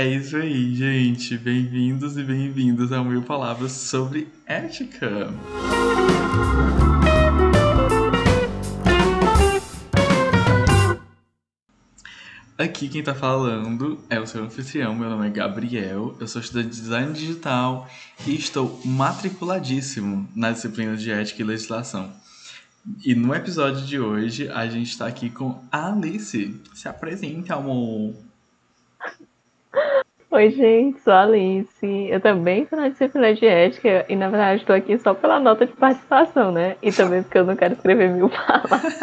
É isso aí, gente. Bem-vindos e bem-vindas ao Mil Palavras sobre Ética. Aqui quem tá falando é o seu anfitrião, meu nome é Gabriel, eu sou estudante de design digital e estou matriculadíssimo na disciplina de ética e legislação. E no episódio de hoje a gente tá aqui com a Alice. Se apresente, amor. Oi, gente, sou a Alice. Eu também sou na disciplina de ética e, na verdade, estou aqui só pela nota de participação, né? E também porque eu não quero escrever mil palavras.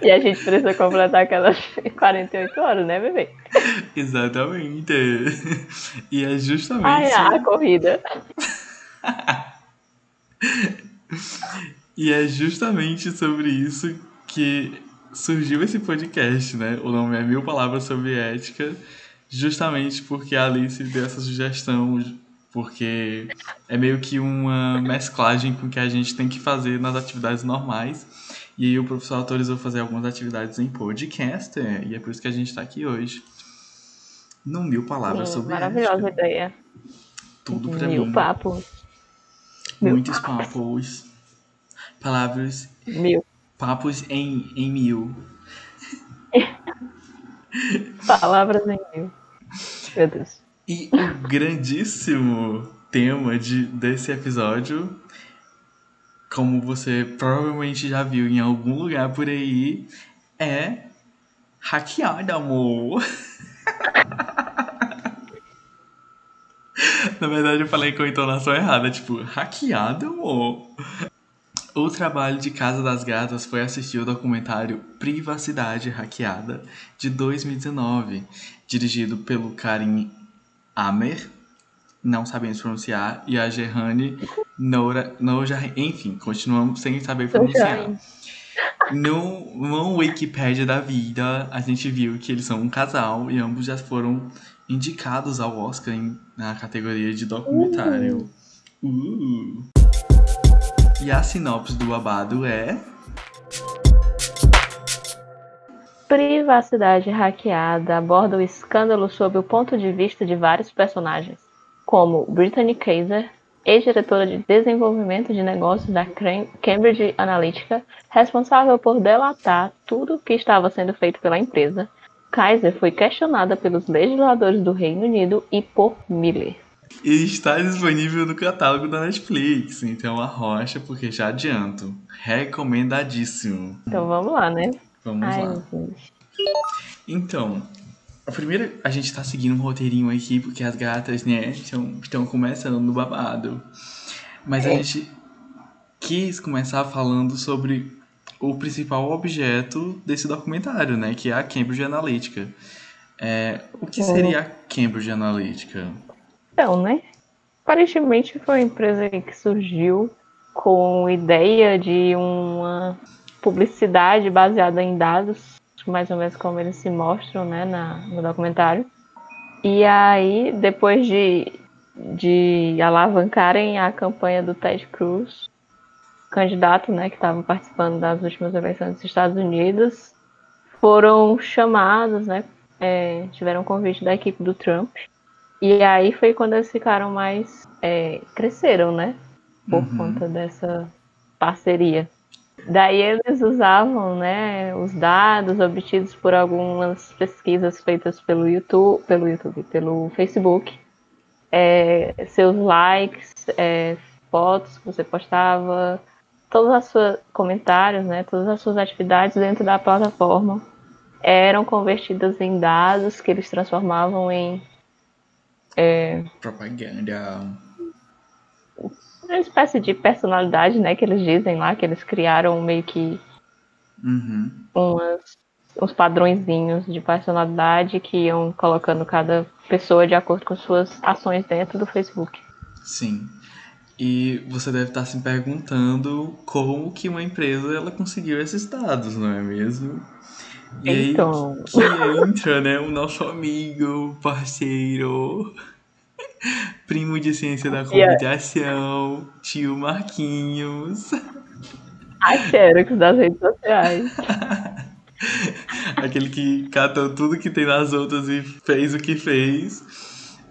e a gente precisa completar aquelas 48 horas, né, bebê? Exatamente. E é justamente. Ai, a corrida. e é justamente sobre isso que surgiu esse podcast, né? O nome é Mil Palavras sobre Ética justamente porque a Alice deu essa sugestão, porque é meio que uma mesclagem com o que a gente tem que fazer nas atividades normais. E aí o professor autorizou fazer algumas atividades em podcast, é, e é por isso que a gente está aqui hoje. No Mil Palavras Sim, sobre Maravilhosa ética. ideia. Tudo para mil mim. Papos. Muitos mil papos. papos. Palavras. Mil. Papos em, em mil. Palavras em mil. Meu Deus. E o grandíssimo tema de, desse episódio, como você provavelmente já viu em algum lugar por aí, é hackeado, amor. Na verdade, eu falei com a entonação errada, tipo, hackeado, amor. O trabalho de Casa das Gatas foi assistir o documentário Privacidade Hackeada, de 2019, dirigido pelo Karim Amer, não sabemos pronunciar, e a Gerhane Noura, Noura, enfim, continuamos sem saber pronunciar. No, no Wikipedia da vida, a gente viu que eles são um casal e ambos já foram indicados ao Oscar em, na categoria de documentário. Uh. Uh. E a sinopse do babado é. Privacidade hackeada aborda o escândalo sob o ponto de vista de vários personagens, como Brittany Kaiser, ex-diretora de desenvolvimento de negócios da Cambridge Analytica, responsável por delatar tudo o que estava sendo feito pela empresa. Kaiser foi questionada pelos legisladores do Reino Unido e por Miller. E está disponível no catálogo da Netflix. Então arrocha, porque já adianto. Recomendadíssimo. Então vamos lá, né? Vamos Ai, lá. Então, a primeira, a gente tá seguindo um roteirinho aqui, porque as gatas, né, estão, estão começando no babado. Mas é. a gente quis começar falando sobre o principal objeto desse documentário, né? Que é a Cambridge Analytica. É, o que seria a Cambridge Analytica? Então, né? Aparentemente foi uma empresa que surgiu com ideia de uma publicidade baseada em dados, mais ou menos como eles se mostram né, na, no documentário. E aí, depois de, de alavancarem a campanha do Ted Cruz, candidato né, que estava participando das últimas eleições dos Estados Unidos, foram chamados, né, é, tiveram convite da equipe do Trump e aí foi quando eles ficaram mais. É, cresceram, né? Por uhum. conta dessa parceria. Daí eles usavam né, os dados obtidos por algumas pesquisas feitas pelo YouTube, pelo YouTube, pelo Facebook, é, seus likes, é, fotos que você postava, todos os seus comentários, né, todas as suas atividades dentro da plataforma eram convertidas em dados que eles transformavam em é, Propaganda. Uma espécie de personalidade, né? Que eles dizem lá, que eles criaram meio que uhum. umas, uns padrõezinhos de personalidade que iam colocando cada pessoa de acordo com suas ações dentro do Facebook. Sim. E você deve estar se perguntando como que uma empresa ela conseguiu esses dados, não é mesmo? E então... aí que entra, né, o nosso amigo, parceiro, primo de ciência da comunicação, tio Marquinhos. A Xerox das redes sociais. Aquele que catou tudo que tem nas outras e fez o que fez.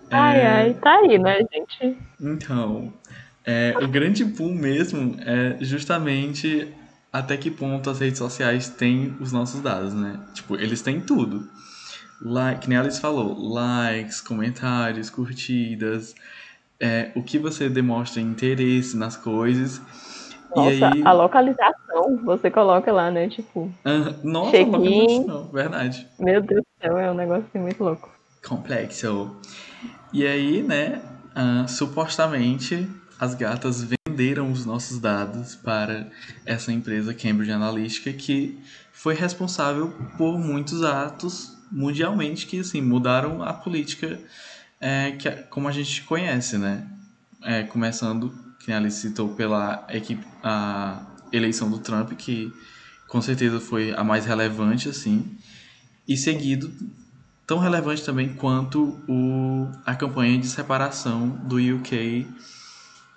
Ai, É, ai, tá aí, né, gente? Então, é, o grande boom mesmo é justamente até que ponto as redes sociais têm os nossos dados, né? Tipo, eles têm tudo. Like, que nem a Alice falou, likes, comentários, curtidas, é, o que você demonstra interesse nas coisas. Nossa, e aí. a localização, você coloca lá, né? Tipo, Ah, nossa, localização, verdade. meu Deus do céu, é um negócio assim muito louco. Complexo. E aí, né, ah, supostamente as gatas venderam os nossos dados para essa empresa Cambridge Analytica que foi responsável por muitos atos mundialmente que assim mudaram a política é, que, como a gente conhece, né? É, começando, que a citou pela equipe, a eleição do Trump, que com certeza foi a mais relevante, assim, e seguido tão relevante também quanto o, a campanha de separação do UK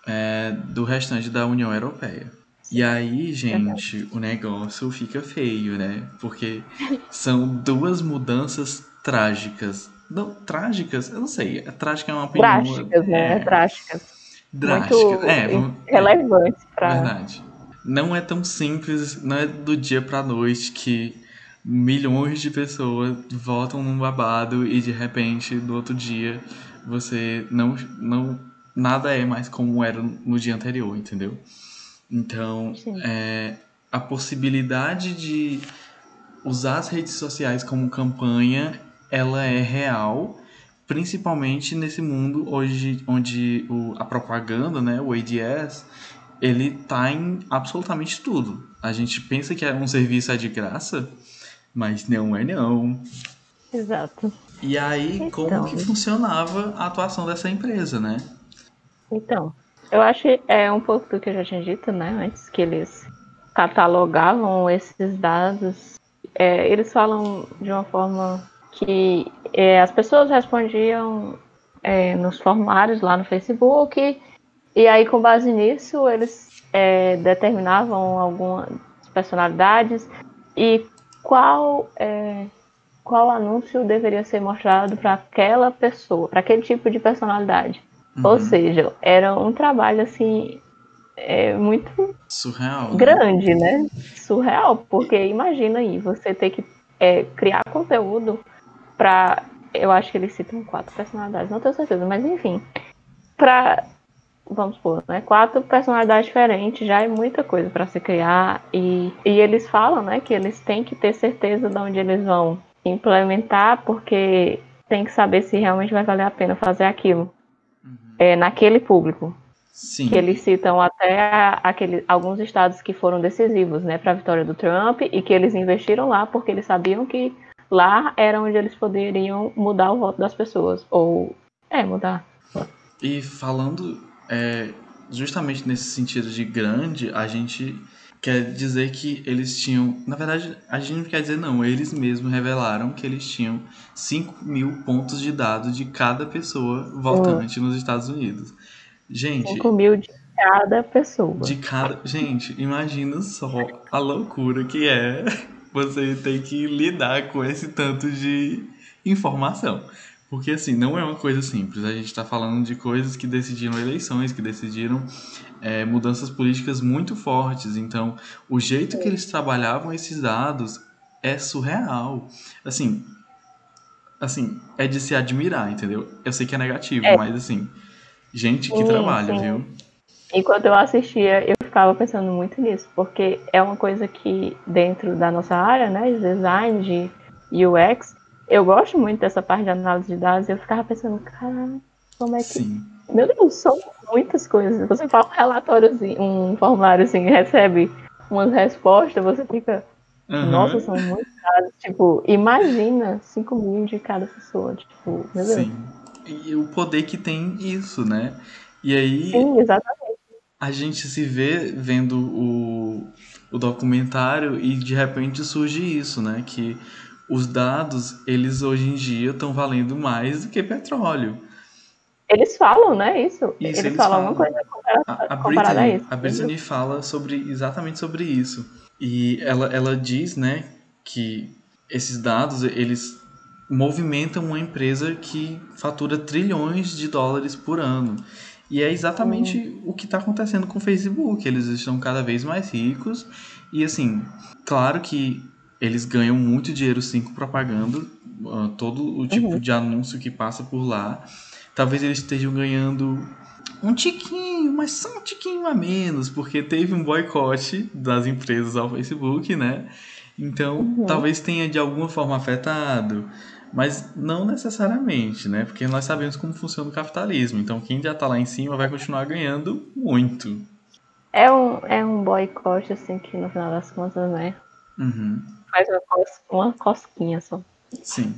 é, do restante da União Europeia. E aí, gente, o negócio fica feio, né? Porque são duas mudanças trágicas. Não, trágicas? Eu não sei. Trágica é uma opinião. Drásticas, né? É, Drásticas. drástica. Muito é, vamos- relevantes pra. Verdade. Não é tão simples, não é do dia pra noite que milhões de pessoas votam num babado e de repente no outro dia você não não nada é mais como era no dia anterior, entendeu? Então, é, a possibilidade de usar as redes sociais como campanha, ela é real, principalmente nesse mundo hoje onde o, a propaganda, né, o ADS, ele tá em absolutamente tudo. A gente pensa que é um serviço é de graça, mas não é não. Exato. E aí, como Então. que funcionava a atuação dessa empresa, né? Então, eu acho que é um pouco do que eu já tinha dito, né? Antes que eles catalogavam esses dados. É, eles falam de uma forma que é, as pessoas respondiam é, nos formulários lá no Facebook, e aí, com base nisso, eles é, determinavam algumas personalidades e qual, é, qual anúncio deveria ser mostrado para aquela pessoa, para aquele tipo de personalidade. Ou Uhum. seja, era um trabalho assim é, muito Surreal. né? grande, né? Surreal, porque imagina aí, você ter que é, criar conteúdo para. Eu acho que eles citam quatro personalidades, não tenho certeza, mas enfim. Para. Vamos supor, né? Quatro personalidades diferentes já é muita coisa para se criar. E, e eles falam, né, que eles têm que ter certeza de onde eles vão implementar, porque tem que saber se realmente vai valer a pena fazer aquilo. É, naquele público Sim. que eles citam até aquele, alguns estados que foram decisivos né, para a vitória do Trump e que eles investiram lá porque eles sabiam que lá era onde eles poderiam mudar o voto das pessoas. Ou, é, mudar. E falando é, justamente nesse sentido de grande, a gente quer dizer que eles tinham. Na verdade, a gente não quer dizer não, eles mesmos revelaram que eles tinham 5 mil pontos de dados de cada pessoa votante nos Estados Unidos. Gente, 5 mil de cada pessoa. de cada. Gente, imagina só a loucura que é você ter que lidar com esse tanto de informação. Porque assim, não é uma coisa simples. A gente está falando de coisas que decidiram eleições, que decidiram é, mudanças políticas muito fortes. Então, o jeito que eles trabalhavam esses dados é surreal. Assim, assim, é de se admirar, entendeu? Eu sei que é negativo, É. mas assim, gente que Sim, trabalha, sim. viu? Enquanto eu assistia, eu ficava pensando muito nisso, porque é uma coisa que dentro da nossa área, né, de design, de UX, eu gosto muito dessa parte de análise de dados, e eu ficava pensando, cara, como é que Sim. Meu Deus, são muitas coisas. Você faz um relatóriozinho, um formuláriozinho, recebe umas respostas, você fica, Aham. nossa, são muitos dados. Tipo, imagina 5 mil de cada pessoa. Tipo, meu Deus. Sim. E o poder que tem isso, né? E aí Sim, exatamente. a gente se vê vendo o, o documentário e de repente surge isso, né? Que os dados, eles hoje em dia estão valendo mais do que petróleo. Eles falam, né? Isso. Isso, eles, eles falam falam. alguma coisa compara- A, a comparada a Brittany, isso. a Brittany fala sobre exatamente sobre isso. E ela, ela diz, né, que esses dados, eles movimentam uma empresa que fatura trilhões de dólares por ano. E é exatamente uhum. o que está acontecendo com o Facebook. Eles estão cada vez mais ricos. E assim, claro que eles ganham muito dinheiro sim com propaganda, uh, todo o tipo uhum. de anúncio que passa por lá. Talvez eles estejam ganhando um tiquinho, mas só um tiquinho a menos, porque teve um boicote das empresas ao Facebook, né? Então, uhum. talvez tenha de alguma forma afetado, mas não necessariamente, né? Porque nós sabemos como funciona o capitalismo. Então, quem já tá lá em cima vai continuar ganhando muito. É um, é um boicote, assim, que no final das contas, né? Uhum. Faz uma, cos uma cosquinha só. Sim.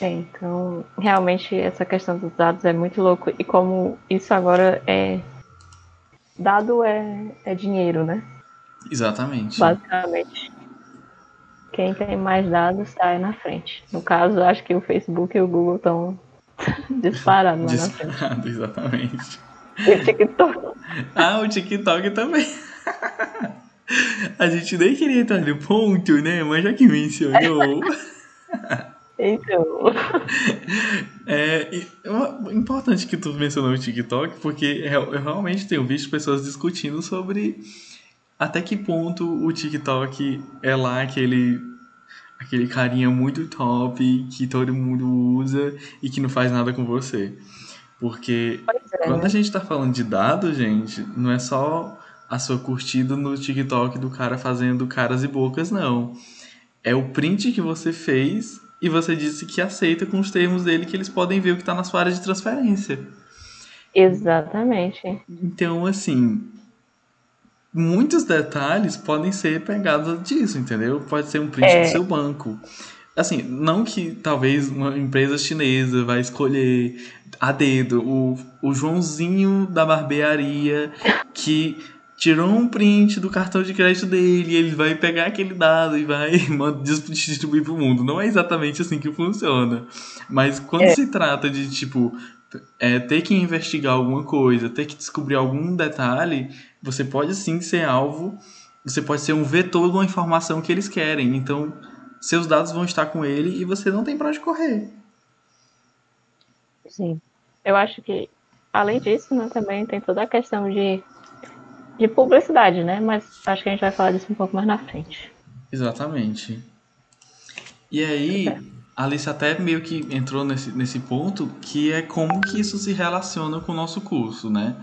É, então, realmente, essa questão dos dados é muito louco. E como isso agora é. Dado é, é dinheiro, né? Exatamente. Basicamente. Quem tem mais dados está na frente. No caso, acho que o Facebook e o Google estão disparados lá Disparado, na frente. exatamente. E o TikTok. Ah, o TikTok também. A gente nem queria entrar no ponto, né? Mas já que mencionou. Então. É, é importante que tu mencionou o TikTok, porque eu realmente tenho visto pessoas discutindo sobre até que ponto o TikTok é lá aquele aquele carinha muito top que todo mundo usa e que não faz nada com você. Porque é, quando a gente tá falando de dados, gente, não é só a sua curtida no TikTok do cara fazendo caras e bocas, não. É o print que você fez e você disse que aceita com os termos dele que eles podem ver o que está na sua área de transferência. Exatamente. Então, assim, muitos detalhes podem ser pegados disso, entendeu? Pode ser um print é. do seu banco. Assim, não que talvez uma empresa chinesa vai escolher a dedo o, o Joãozinho da barbearia que tirou um print do cartão de crédito dele, ele vai pegar aquele dado e vai distribuir para o mundo. Não é exatamente assim que funciona. Mas quando é. se trata de, tipo, é, ter que investigar alguma coisa, ter que descobrir algum detalhe, você pode sim ser alvo, você pode ser um vetor de uma informação que eles querem. Então, seus dados vão estar com ele e você não tem para onde correr. Sim. Eu acho que, além disso, né, também tem toda a questão de, de publicidade, né? Mas acho que a gente vai falar disso um pouco mais na frente. Exatamente. E aí, é. a Alice até meio que entrou nesse, nesse ponto, que é como que isso se relaciona com o nosso curso, né?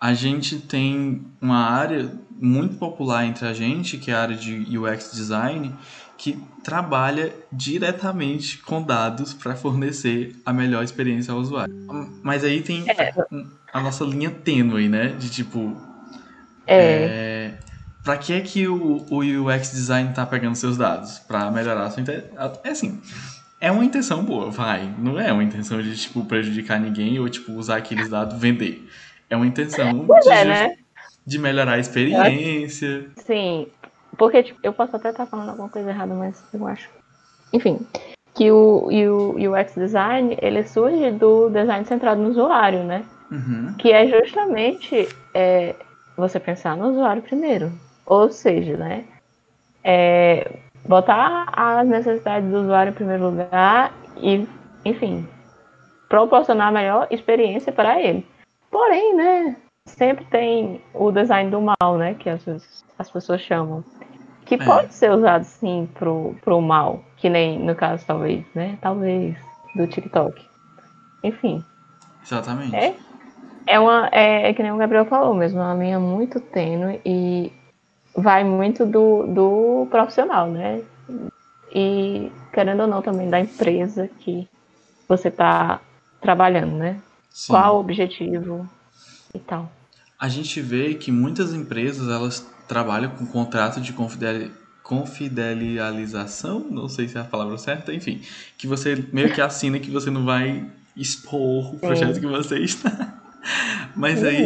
a gente tem uma área muito popular entre a gente, que é a área de UX design, que trabalha diretamente com dados para fornecer a melhor experiência ao usuário. Mas aí tem é. a nossa linha tênue, né? De tipo. É. é para que é que o, o UX design está pegando seus dados? Para melhorar a sua. É assim. É uma intenção boa, vai. Não é uma intenção de, tipo, prejudicar ninguém ou, tipo, usar aqueles dados vender. É uma intenção de, é, né? de melhorar a experiência. Sim, porque tipo, eu posso até estar falando alguma coisa errada, mas eu acho. Enfim, que o, o UX design ele surge do design centrado no usuário, né? Uhum. Que é justamente é, você pensar no usuário primeiro. Ou seja, né? É, botar as necessidades do usuário em primeiro lugar e, enfim, proporcionar a melhor experiência para ele. Porém, né, sempre tem o design do mal, né, que as, as pessoas chamam. Que é. pode ser usado sim pro, pro mal, que nem no caso, talvez, né? Talvez, do TikTok. Enfim. Exatamente. É, é, uma, é, é que nem o Gabriel falou mesmo, é uma linha muito tênue e vai muito do, do profissional, né? E querendo ou não também da empresa que você está trabalhando, né? Sim. Qual o objetivo e tal. A gente vê que muitas empresas elas trabalham com contrato de confidencialização, não sei se é a palavra certa, enfim, que você meio que assina que você não vai expor o projeto Sim. que você está. Mas aí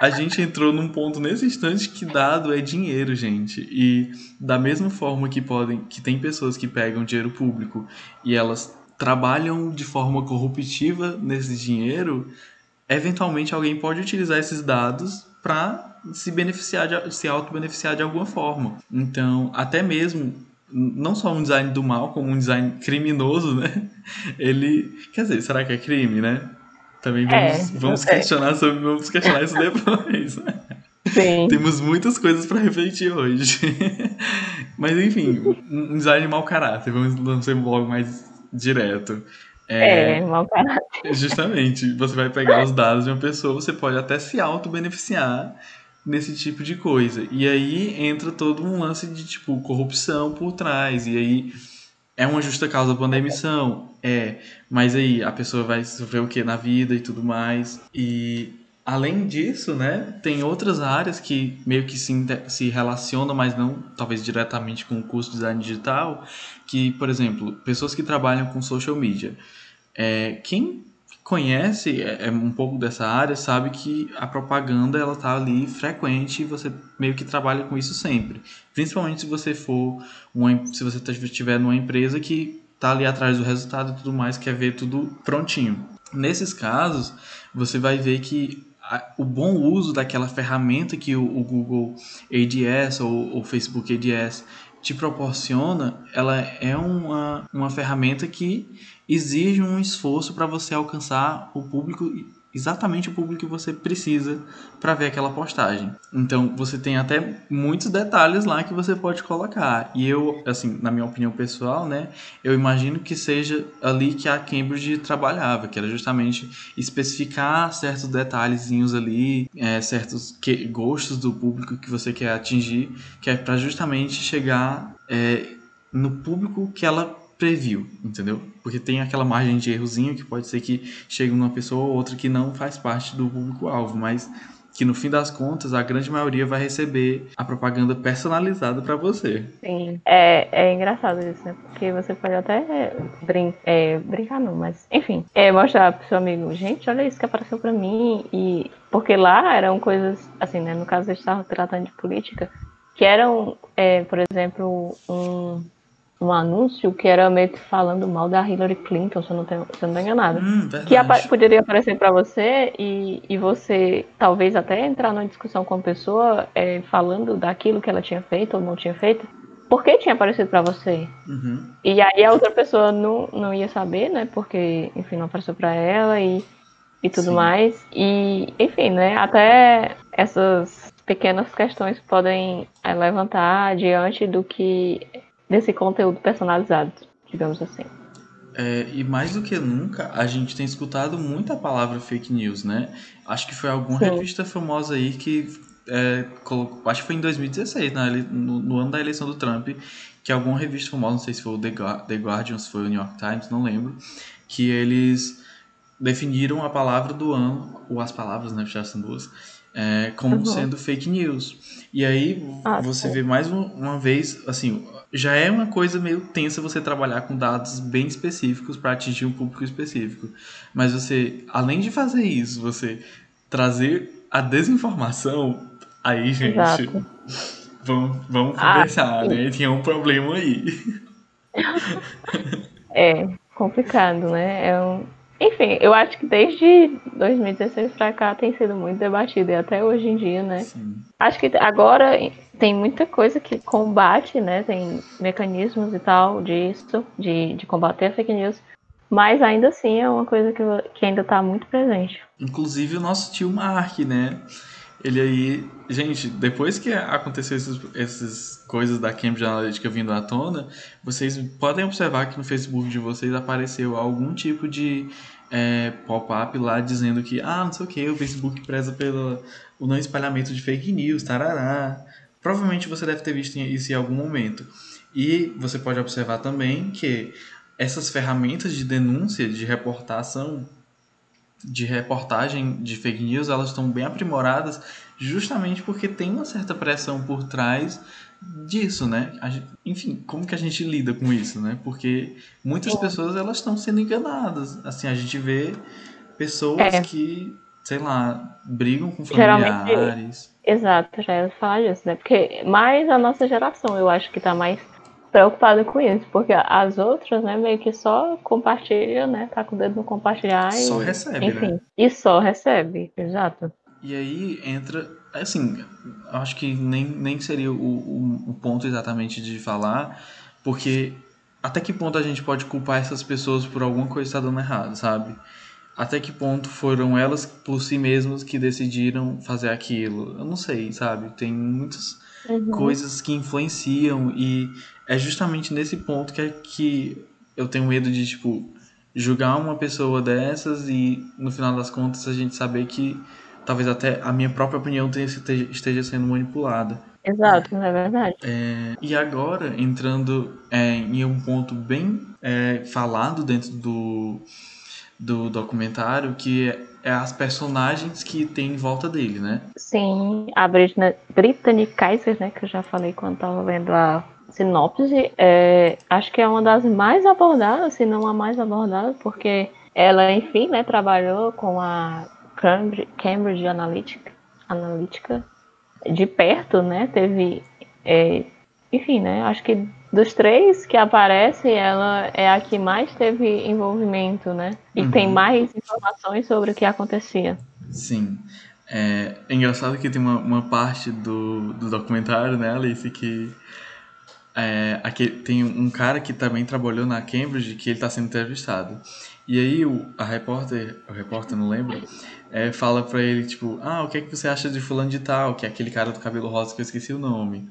a gente entrou num ponto nesse instante que dado é dinheiro, gente. E da mesma forma que podem, que tem pessoas que pegam dinheiro público e elas trabalham de forma corruptiva nesse dinheiro, eventualmente alguém pode utilizar esses dados para se beneficiar, de, se auto-beneficiar de alguma forma. Então, até mesmo não só um design do mal, como um design criminoso, né? Ele. Quer dizer, será que é crime, né? Também vamos, é, vamos questionar sobre. Vamos questionar isso depois. Né? Sim. Temos muitas coisas para refletir hoje. Mas enfim, um design de mau caráter, vamos, vamos ser logo mais direto. É, é, mau caráter. Justamente, você vai pegar os dados de uma pessoa, você pode até se auto-beneficiar nesse tipo de coisa. E aí entra todo um lance de tipo corrupção por trás. E aí é uma justa causa para uma demissão? É. Mas aí a pessoa vai sofrer o que na vida e tudo mais. E além disso, né, tem outras áreas que meio que se, se relacionam, mas não talvez diretamente com o curso de design digital, que, por exemplo, pessoas que trabalham com social media. É, quem conhece é, é, um pouco dessa área sabe que a propaganda ela tá ali frequente e você meio que trabalha com isso sempre principalmente se você for uma, se você estiver numa empresa que tá ali atrás do resultado e tudo mais quer ver tudo prontinho. Nesses casos você vai ver que o bom uso daquela ferramenta que o, o Google ADS ou o Facebook ADS te proporciona, ela é uma, uma ferramenta que exige um esforço para você alcançar o público exatamente o público que você precisa para ver aquela postagem. Então, você tem até muitos detalhes lá que você pode colocar. E eu, assim, na minha opinião pessoal, né, eu imagino que seja ali que a Cambridge trabalhava, que era justamente especificar certos detalhezinhos ali, é, certos que, gostos do público que você quer atingir, que é para justamente chegar é, no público que ela previu, entendeu? Porque tem aquela margem de errozinho que pode ser que chegue uma pessoa ou outra que não faz parte do público-alvo, mas que no fim das contas a grande maioria vai receber a propaganda personalizada para você. Sim, é, é engraçado isso, né? Porque você pode até brin é, brincar, não, mas enfim, é, mostrar pro seu amigo, gente, olha isso que apareceu para mim, e porque lá eram coisas, assim, né? No caso, eles estavam tratando de política, que eram, é, por exemplo, um um anúncio que era meio que falando mal da Hillary Clinton, se eu não tenho, se eu não tenho enganado. Hum, que apa poderia aparecer para você e, e você talvez até entrar numa discussão com a pessoa é, falando daquilo que ela tinha feito ou não tinha feito. Por que tinha aparecido para você? Uhum. E aí a outra pessoa não, não ia saber, né? Porque, enfim, não apareceu para ela e, e tudo Sim. mais. E, enfim, né? Até essas pequenas questões podem é, levantar diante do que desse conteúdo personalizado, digamos assim. É, e mais do que nunca, a gente tem escutado muita palavra fake news, né? Acho que foi alguma Sim. revista famosa aí que é, colocou, acho que foi em 2016, né, no, no, ano da eleição do Trump, que alguma revista famosa, não sei se foi o The, The Guardian, se foi o New York Times, não lembro, que eles definiram a palavra do ano, ou as palavras, né, já são duas, é, como uhum. sendo fake news. E aí ah, você vê mais uma vez, assim, já é uma coisa meio tensa você trabalhar com dados bem específicos para atingir um público específico. Mas você, além de fazer isso, você trazer a desinformação, aí, gente, Exato. vamos, vamos ah, conversar, né? Tinha um problema aí. É complicado, né? É um, enfim, eu acho que desde 2016 para cá tem sido muito debatido e até hoje em dia, né? Sim. Acho que agora tem muita coisa que combate, né? Tem mecanismos e tal disso, de, de combater a fake news. Mas ainda assim é uma coisa que, que ainda está muito presente. Inclusive o nosso tio Mark, né? Ele aí, gente, depois que aconteceu essas, essas coisas da Cambridge Analytica vindo à tona, vocês podem observar que no Facebook de vocês apareceu algum tipo de é, pop-up lá dizendo que, ah, não sei o que, o Facebook preza pelo o não espalhamento de fake news, tarará. Provavelmente você deve ter visto isso em algum momento. E você pode observar também que essas ferramentas de denúncia, de reportação, de reportagem de fake news, elas estão bem aprimoradas justamente porque tem uma certa pressão por trás disso, né? Gente, enfim, como que a gente lida com isso, né? Porque muitas pessoas elas estão sendo enganadas. Assim, a gente vê pessoas é. que, sei lá, brigam com familiares. Geralmente, exato, já ia falar disso, né? Porque mais a nossa geração, eu acho que tá mais preocupada com isso, porque as outras, né, meio que só compartilha, né, tá com o dedo no compartilhar só e, recebe, enfim, né? e só recebe, exato. E aí entra, assim, acho que nem, nem seria o, o, o ponto exatamente de falar, Porque até que ponto a gente pode culpar essas pessoas por alguma coisa que está dando errado, sabe? Até que ponto foram elas por si mesmas que decidiram fazer aquilo? Eu não sei, sabe? Tem muitas uhum. coisas que influenciam e é justamente nesse ponto que, é que eu tenho medo de, tipo, julgar uma pessoa dessas e no final das contas a gente saber que talvez até a minha própria opinião esteja sendo manipulada. Exato, é verdade. É, e agora, entrando é, em um ponto bem é, falado dentro do, do documentário, que é, as personagens que tem em volta dele, né? Sim, a Brittany, Brittany Kaiser, né, que eu já falei quando estava lendo a sinopse, é, acho que é uma das mais abordadas, se não a mais abordada, porque ela, enfim, né, trabalhou com a Cambridge, Cambridge Analytica, Analytica de perto, né? Teve, é, enfim, né? Acho que dos três que aparecem, ela é a que mais teve envolvimento, né? E uhum. tem mais informações sobre o que acontecia. Sim. É, é engraçado que tem uma, uma parte do, do documentário, né, Alice, que é, aqui, tem um cara que também trabalhou na Cambridge que ele está sendo entrevistado. E aí o, a repórter, o repórter não lembra, é, fala pra ele, tipo, ah, o que é que você acha de fulano de tal, que é aquele cara do cabelo rosa que eu esqueci o nome.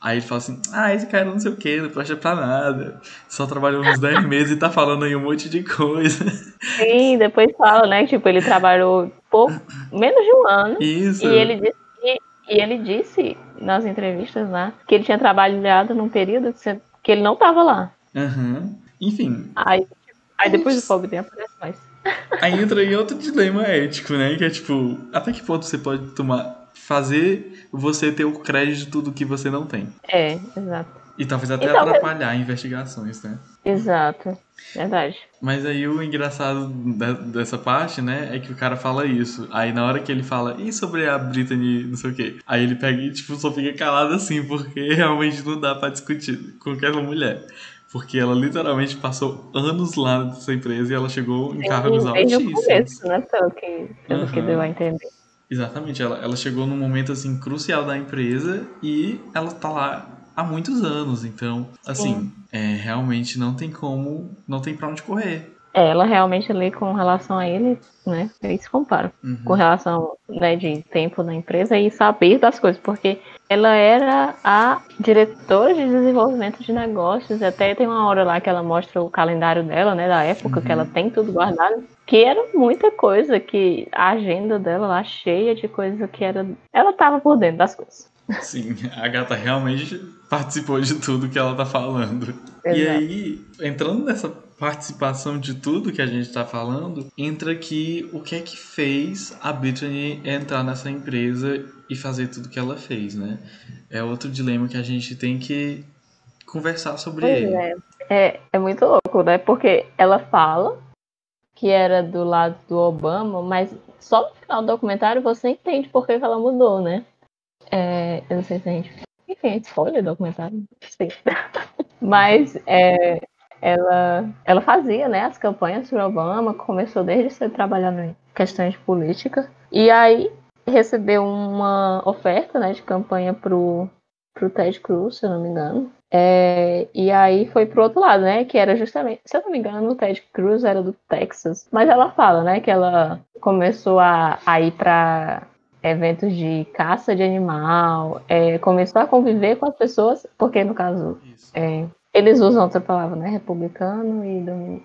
Aí ele fala assim, ah, esse cara não sei o que, não presta pra nada. Só trabalhou uns 10 meses e tá falando aí um monte de coisa. Sim, depois fala, né? Tipo, ele trabalhou por menos de um ano. Isso. E ele disse e ele disse nas entrevistas lá que ele tinha trabalhado num período que ele não estava lá. Uhum. Enfim. Aí, aí depois do fogo tempo aparece mais. Aí entra em outro dilema ético, né? Que é tipo, até que ponto você pode tomar. Fazer você ter o crédito do que você não tem. É, exato. E talvez até então, atrapalhar investigações, né? Exato, verdade. Mas aí o engraçado dessa parte, né, é que o cara fala isso. Aí na hora que ele fala, e sobre a Britney, não sei o quê? Aí ele pega e, tipo, só fica calado assim, porque realmente não dá pra discutir com aquela mulher. Porque ela literalmente passou anos lá nessa empresa e ela chegou em cargos altíssimos. Desde o começo, né, pelo que, pelo uhum. que deu a entender. Exatamente, ela, ela chegou num momento assim crucial da empresa e ela tá lá há muitos anos. Então, assim, é, realmente não tem como, não tem pra onde correr. É, ela realmente ali com relação a ele, né, eles se comparam. Uhum. Com relação, né, de tempo na empresa e saber das coisas, porque ela era a diretora de desenvolvimento de negócios, até tem uma hora lá que ela mostra o calendário dela, né, da época, uhum. que ela uhum. tem tudo guardado, que era muita coisa, que a agenda dela lá cheia de coisa que era... Ela tava por dentro das coisas. Sim, a gata realmente participou de tudo que ela tá falando. Exato. E aí, entrando nessa participação de tudo que a gente tá falando, entra aqui o que é que fez a Britney entrar nessa empresa e fazer tudo que ela fez, né? É outro dilema que a gente tem que conversar sobre pois ele. É. é, é muito louco, né? Porque ela fala que era do lado do Obama, mas só no final do documentário você entende por que ela mudou, né? É, eu não sei se a gente. Enfim, a gente escolhe o documentário, sim. Mas é, ela, ela fazia né, as campanhas para Obama, começou desde cedo trabalhando em questões de política. E aí recebeu uma oferta né, de campanha pro, pro Ted Cruz, se eu não me engano. É, e aí foi pro outro lado, né? Que era justamente, se eu não me engano, o Ted Cruz era do Texas. Mas ela fala, né, que ela começou a, a ir para eventos de caça de animal, é, começou a conviver com as pessoas, porque no caso é, eles usam outra palavra, né? Republicano e,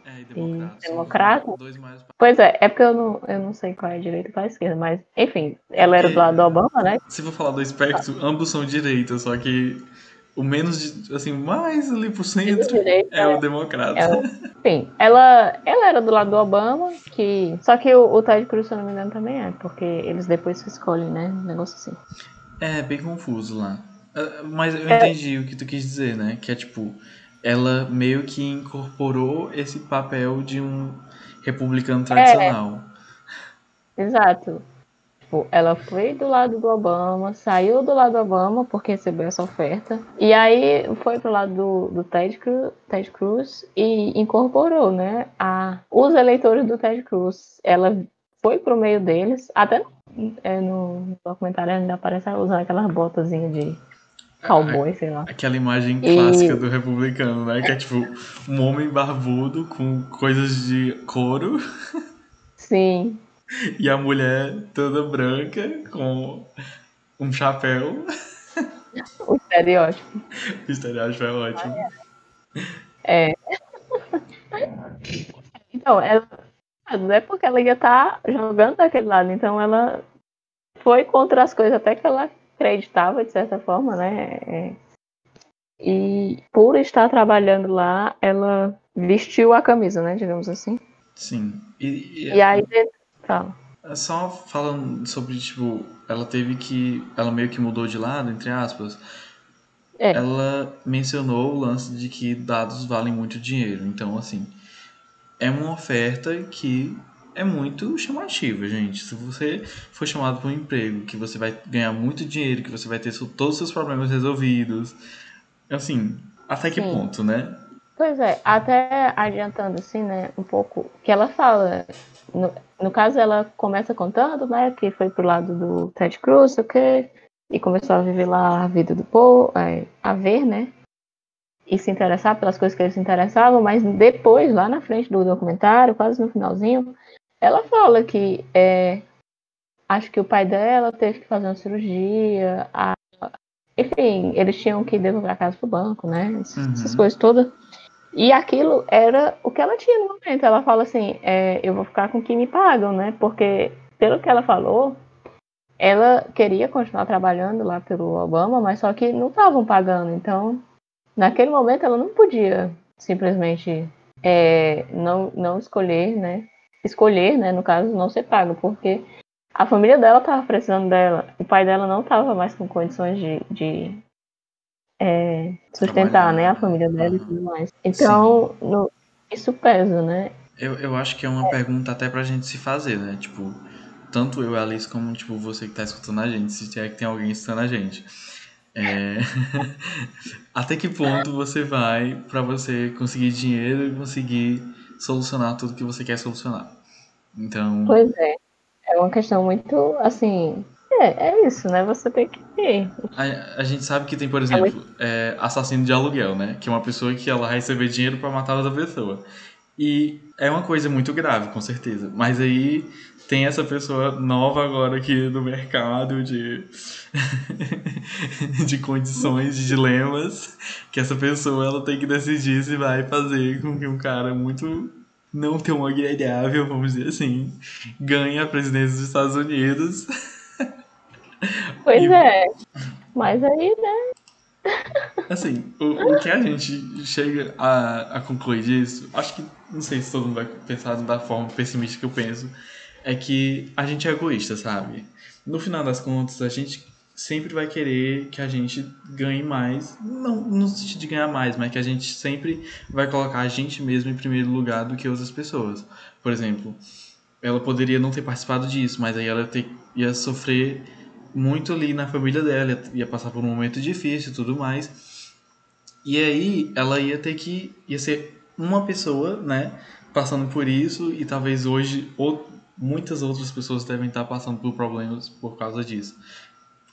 é, e democrata. Pois é, é porque eu não, eu não sei qual é a direita e qual é a esquerda, mas enfim, ela era do lado do Obama, né? Se for falar do espectro, ambos são direita, só que o menos, assim, mais ali pro centro é, o democrata. Ela, sim, ela, ela era do lado do Obama, que. Só que o, o Ted Cruz, se eu não me engano, também é, porque eles depois se escolhem, né? Um negócio assim. É, bem confuso lá. Ah, mas eu é. entendi o que tu quis dizer, né? Que é tipo, ela meio que incorporou esse papel de um republicano tradicional. É. Exato. Tipo, ela foi do lado do Obama, saiu do lado do Obama porque recebeu essa oferta, e aí foi pro lado do, do Ted, Cruz, Ted Cruz e incorporou, né, a, os eleitores do Ted Cruz. Ela foi pro meio deles, até é, no documentário ainda aparece ela usando aquelas botazinhas de cowboy, sei lá. Aquela imagem E- clássica do republicano, né? Que é tipo um homem barbudo com coisas de couro Sim, e a mulher toda branca com um chapéu. o estereótipo. O estereótipo é ótimo. É. Então, ela, não é porque ela ia estar jogando daquele lado, então ela foi contra as coisas até que ela acreditava, de certa forma, né? É. E por estar trabalhando lá, ela vestiu a camisa, né? Digamos assim. Sim. E, e- E aí, fala. É Só falando sobre, tipo, ela teve que. Ela meio que mudou de lado, entre aspas. É. Ela mencionou o lance de que dados valem muito dinheiro. Então, assim, é uma oferta que é muito chamativa, gente. Se você for chamado para um emprego que você vai ganhar muito dinheiro, que você vai ter todos os seus problemas resolvidos, assim, até que Sim. ponto, né? Pois é, até adiantando assim, né, um pouco, que ela fala, no, no caso ela começa contando, né, que foi pro lado do Ted Cruz, sei o quê, e começou a viver lá a vida do povo, é, a ver, né, e se interessar pelas coisas que eles se interessavam, mas depois, lá na frente do documentário, quase no finalzinho, ela fala que é, acho que o pai dela teve que fazer uma cirurgia, a- enfim, eles tinham que devolver a casa pro banco, né, essas Uhum. coisas todas. E aquilo era o que ela tinha no momento. Ela fala assim: é, eu vou ficar com o que me pagam, né? Porque, pelo que ela falou, ela queria continuar trabalhando lá pelo Obama, mas só que não estavam pagando. Então, naquele momento, ela não podia simplesmente é, não, não escolher, né? Escolher, né? No caso, não ser paga, porque a família dela estava precisando dela. O pai dela não estava mais com condições de, de é, sustentar, Trabalhar. né? A família dela e tudo mais. Então, no- isso pesa, né? Eu, eu acho que é uma pergunta até pra gente se fazer, né? Tipo, tanto eu, Alice, como tipo, você que tá escutando a gente, se é que tem alguém escutando a gente. É, até que ponto você vai pra você conseguir dinheiro e conseguir solucionar tudo que você quer solucionar? Então, Pois é. É uma questão muito, assim. É, é isso, né? Você tem que ter. a, a gente sabe que tem, por exemplo, é, assassino de aluguel, né? Que é uma pessoa que ela vai receber dinheiro pra matar outra pessoa. E é uma coisa muito grave, com certeza. Mas aí tem essa pessoa nova agora aqui no mercado de, de condições, de dilemas, que essa pessoa ela tem que decidir se vai fazer com que um cara muito não tão agradável, vamos dizer assim, ganhe a presidência dos Estados Unidos. Pois E- é. Mas aí, né? Assim, o, o que a gente chega a, a concluir disso, acho que, não sei se todo mundo vai pensar da forma pessimista que eu penso, é que a gente é egoísta, sabe? No final das contas, a gente sempre vai querer que a gente ganhe mais, não no sentido de ganhar mais, mas que a gente sempre vai colocar a gente mesmo em primeiro lugar do que outras pessoas. Por exemplo, ela poderia não ter participado disso, mas aí ela ter, ia sofrer muito ali na família dela, ia, ia passar por um momento difícil e tudo mais. E aí ela ia ter que ia ser uma pessoa, né, passando por isso e talvez hoje ou, muitas outras pessoas devem estar passando por problemas por causa disso.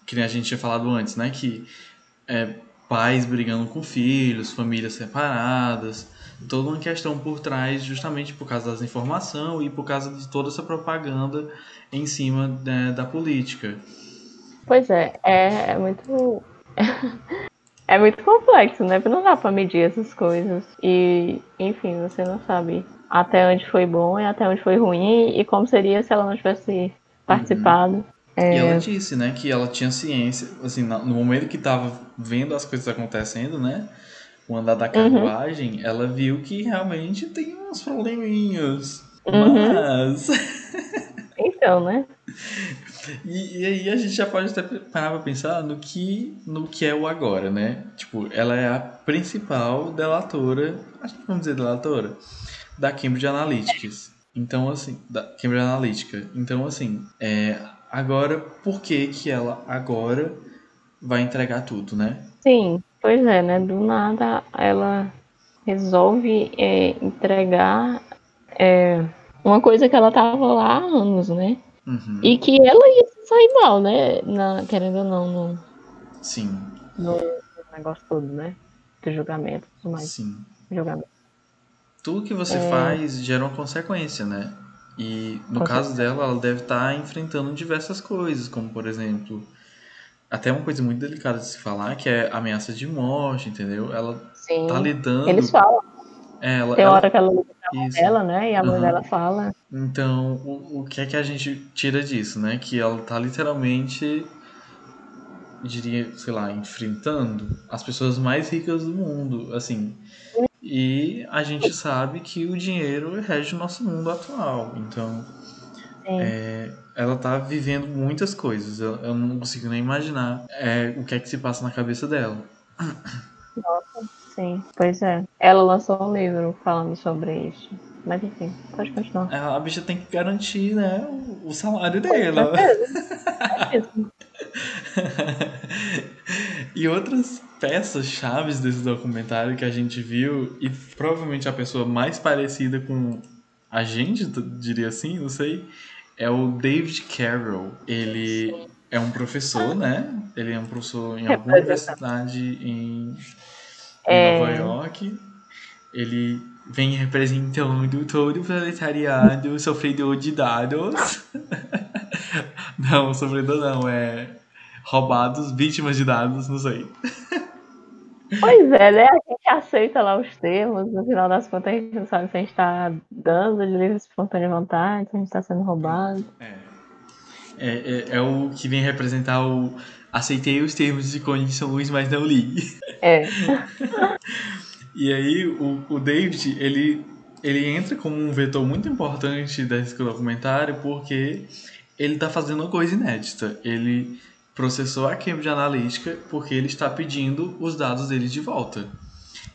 Que nem a gente tinha falado antes, né, que é, pais brigando com filhos, famílias separadas, toda uma questão por trás, justamente por causa das informações e por causa de toda essa propaganda em cima né, da política. Pois é, é, é muito. É muito complexo, né? Não dá pra medir essas coisas. E, enfim, você não sabe até onde foi bom e até onde foi ruim e como seria se ela não tivesse participado. E É, ela disse, né, que ela tinha ciência, assim, no momento que tava vendo as coisas acontecendo, né, o andar da carruagem, ela viu que realmente tem uns probleminhas. Uhum. Mas. Então, né? E, e aí a gente já pode até parar pra pensar no que, no que é o agora, né? Tipo, ela é a principal delatora, acho que vamos dizer delatora, da Cambridge Analytica. Então, assim, da Cambridge Analytica. Então, assim, é, agora, por que que ela agora vai entregar tudo, né? Sim, pois é, né? Do nada ela resolve é, entregar é, uma coisa que ela tava lá há anos, né? Uhum. E que ela ia sair mal, né? Na, querendo ou não, no, Sim. no negócio todo, né? Do julgamento e tudo mais. Sim. Julgamento. Tudo que você É. faz gera uma consequência, né? E no Com caso dela, ela deve estar enfrentando diversas coisas, como por exemplo, até uma coisa muito delicada de se falar, que é ameaça de morte, entendeu? Ela Sim. tá lidando. Eles falam. É, ela, Tem ela- hora que ela pra mãe Isso. dela, né? E a mãe Uhum. dela fala. Então, o, o que é que a gente tira disso, né? Que ela tá literalmente, diria, sei lá, enfrentando as pessoas mais ricas do mundo, assim. E a gente sabe que o dinheiro rege o nosso mundo atual. Então, Sim. é, ela tá vivendo muitas coisas. Eu, eu não consigo nem imaginar é, o que é que se passa na cabeça dela. Sim, pois é. Ela lançou um livro falando sobre isso. Mas enfim, pode continuar. A a bicha tem que garantir, né, o, o salário dela. É isso. e outras peças chaves desse documentário que a gente viu, e provavelmente a pessoa mais parecida com a gente, diria assim, não sei, é o David Carroll. Ele é um professor, né? Ele é um professor em alguma universidade em, em É. Nova York. Ele vem representando todo o proletariado sofredor de dados. não, sofredor não, é roubados, vítimas de dados, não sei. Pois é, né? A gente aceita lá os termos, no final das contas a gente não sabe se a gente tá dando de livre espontânea vontade, se a gente tá sendo roubado. É. É, é, é o que vem representar o aceitei os termos e condições, mas não li. É, E aí o, o David, ele, ele entra como um vetor muito importante desse documentário porque ele está fazendo uma coisa inédita. Ele processou a Cambridge Analytica porque ele está pedindo os dados dele de volta.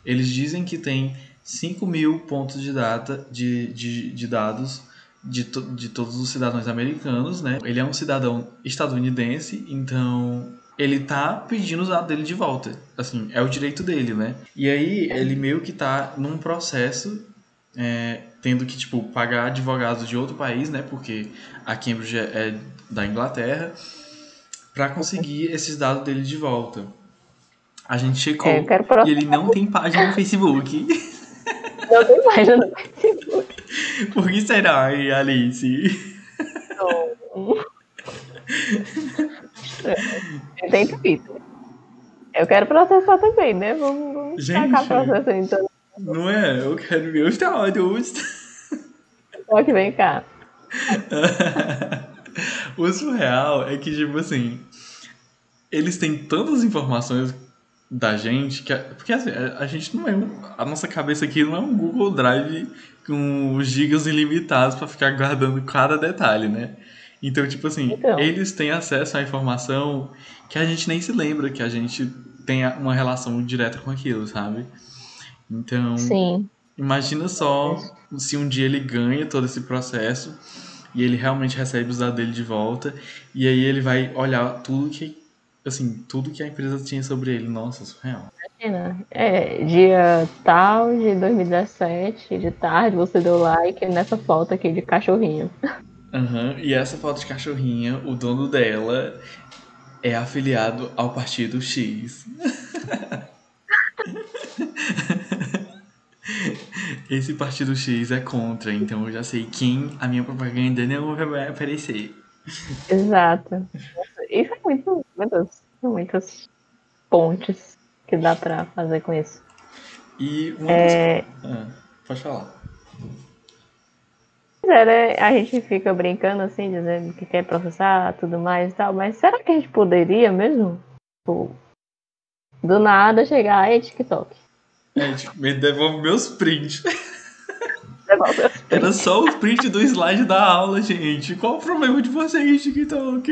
Eles dizem que tem 5 mil pontos de data de, de, de dados de, to, de todos os cidadãos americanos, né? Ele é um cidadão estadunidense, então ele tá pedindo os dados dele de volta. Assim, é o direito dele, né? E aí ele meio que tá num processo é, tendo que, tipo, pagar advogados de outro país, né? Porque a Cambridge é, é da Inglaterra, para conseguir esses dados dele de volta. A gente checou é, eu e ele não tem página no Facebook. Não tem página no Facebook. Por que será, hein, Alice? não. Ele tem Twitter. Eu quero processar também, né? Vamos, vamos Gente. tacar processo então. Não é? Eu quero ver os dados. Só que vem cá. o surreal é que, tipo assim, eles têm tantas informações da gente que. Porque assim, a a gente não é. A nossa cabeça aqui não é um Google Drive com gigas ilimitados pra ficar guardando cada detalhe, né? Então, tipo assim, Então. eles têm acesso à informação que a gente nem se lembra que a gente tem uma relação direta com aquilo, sabe? Então. Sim. Imagina só se um dia ele ganha todo esse processo e ele realmente recebe os dados dele de volta e aí ele vai olhar tudo que assim, tudo que a empresa tinha sobre ele. Nossa, surreal. Imagina. É, dia tal de 2017, de tarde, você deu like nessa foto aqui de cachorrinho. Aham, E essa foto de cachorrinha, o dono dela é afiliado ao partido X. Esse partido X é contra, então eu já sei quem a minha propaganda não vai aparecer. Exato. Isso é muito. Meu Deus, são muitas pontes que dá pra fazer com isso. E uma das... É, Ah, pode falar. Pois é, né? A gente fica brincando assim, dizendo que quer processar tudo mais e tal, mas será que a gente poderia mesmo? Tipo, do nada chegar aí TikTok. É, tipo, me devolve meus prints. Era só o print do slide da aula, gente. Qual o problema de vocês, TikTok?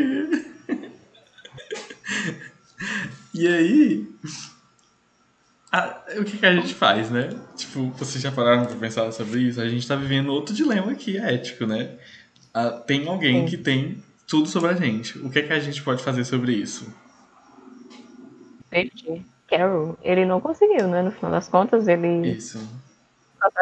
E aí. a- o que, que a gente faz, né? Tipo, vocês já pararam pra pensar sobre isso? A gente tá vivendo outro dilema aqui, ético, né? Ah, tem alguém que tem tudo sobre a gente. O que, que a gente pode fazer sobre isso? David Carroll, ele não conseguiu, né? No final das contas, ele Isso.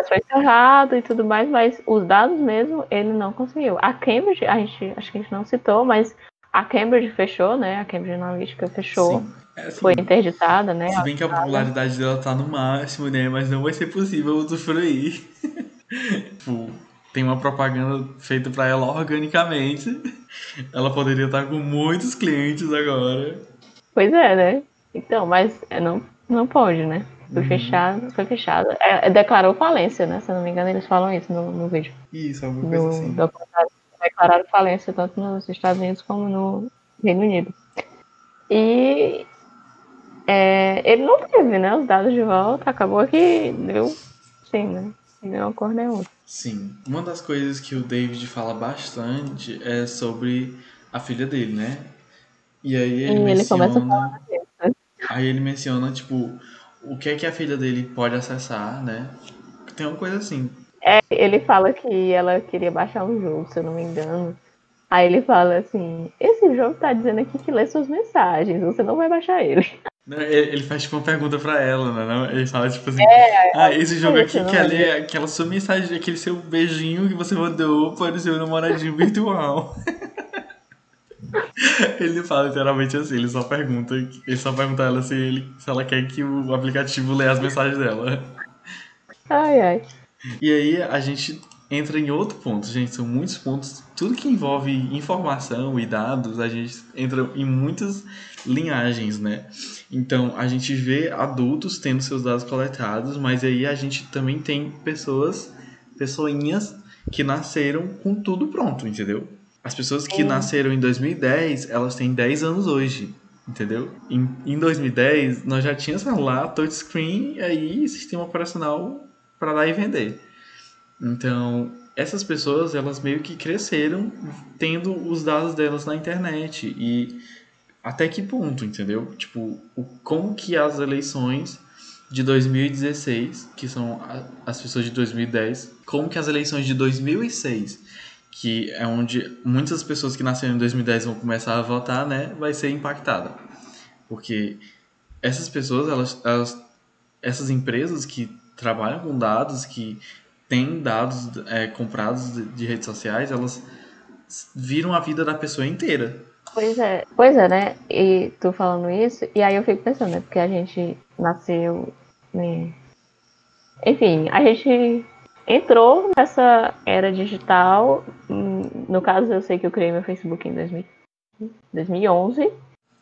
foi encerrado e tudo mais, mas os dados mesmo ele não conseguiu. A Cambridge, a gente acho que a gente não citou, mas A Cambridge fechou, né? A Cambridge Analytica fechou. É, assim, Foi interditada, né? Se bem que a popularidade dela tá no máximo, né? Mas não vai ser possível usufruir. tipo, tem uma propaganda feita pra ela organicamente. Ela poderia estar com muitos clientes agora. Pois é, né? Então, mas é, não, não pode, né? Foi Uhum. fechado, foi fechado. É, declarou falência, né? Se eu não me engano, eles falam isso no, no vídeo. Isso, alguma coisa No assim. Declararam falência tanto nos Estados Unidos como no Reino Unido. E é, ele não teve, né? Os dados de volta. Acabou que deu sim, né? Deu uma cor nenhuma. Sim. Uma das coisas que o David fala bastante é sobre a filha dele, né? E aí ele E ele começa a menciona. né? Aí ele menciona, tipo, o que é que a filha dele pode acessar, né? Tem uma coisa assim. É, ele fala que ela queria baixar um jogo, se eu não me engano. Aí ele fala assim: esse jogo tá dizendo aqui que lê suas mensagens, você não vai baixar ele. Ele faz tipo uma pergunta pra ela, né? não? Ele fala tipo assim: É, Ah, esse jogo aqui não quer ler aquela sua mensagem, aquele seu beijinho que você mandou para o seu namoradinho virtual. ele fala literalmente assim, ele só pergunta, ele só pergunta a ela se, ele, se ela quer que o aplicativo leia as mensagens dela. Ai, ai. E aí a gente entra em outro ponto, gente, são muitos pontos. Tudo que envolve informação e dados, a gente entra em muitas linhagens, né? Então a gente vê adultos tendo seus dados coletados, mas aí a gente também tem pessoas, pessoinhas que nasceram com tudo pronto, entendeu? As pessoas que Sim. nasceram em 2010, elas têm 10 anos hoje. Entendeu? Em, em 2010, nós já tínhamos celular, touchscreen e aí sistema operacional para dar e vender. Então, essas pessoas, elas meio que cresceram tendo os dados delas na internet. E até que ponto, entendeu? Tipo, o, como que as eleições de 2016, que são as pessoas de 2010, como que as eleições de 2006, que é onde muitas pessoas que nasceram em 2010 vão começar a votar, né, vai ser impactada. Porque essas pessoas, elas, elas essas empresas que trabalham com dados, que têm dados é, comprados de, de redes sociais, elas viram a vida da pessoa inteira. Pois é, pois é, né? E tu falando isso, e aí eu fico pensando, né? Porque a gente nasceu. né? Enfim, a gente entrou nessa era digital. hum, No caso, eu sei que eu criei meu Facebook em 2000 2011.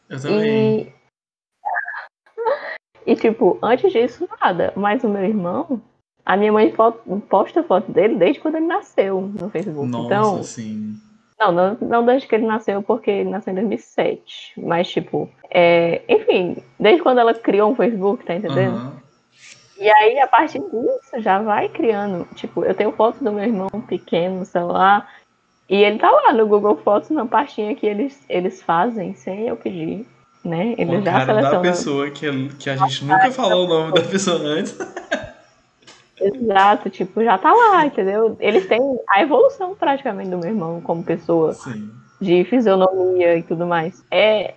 Eu também. E. E, tipo, antes disso, nada. Mas o meu irmão, a minha mãe foto- posta foto dele desde quando ele nasceu no Facebook. Nossa, então, sim. não, não, não desde que ele nasceu, porque ele nasceu em 2007. Mas, tipo, é, enfim, desde quando ela criou um Facebook, tá entendendo? Aham. E aí, a partir disso, já vai criando. Tipo, eu tenho foto do meu irmão pequeno no celular. E ele tá lá no Google Fotos, na pastinha que eles, eles fazem sem eu pedir. Né? Eles a já cara da pessoa que, que a gente nunca falou o nome da pessoa antes. Exato, tipo, já tá lá, entendeu? Eles têm a evolução praticamente do meu irmão como pessoa. Sim. de fisionomia e tudo mais. É,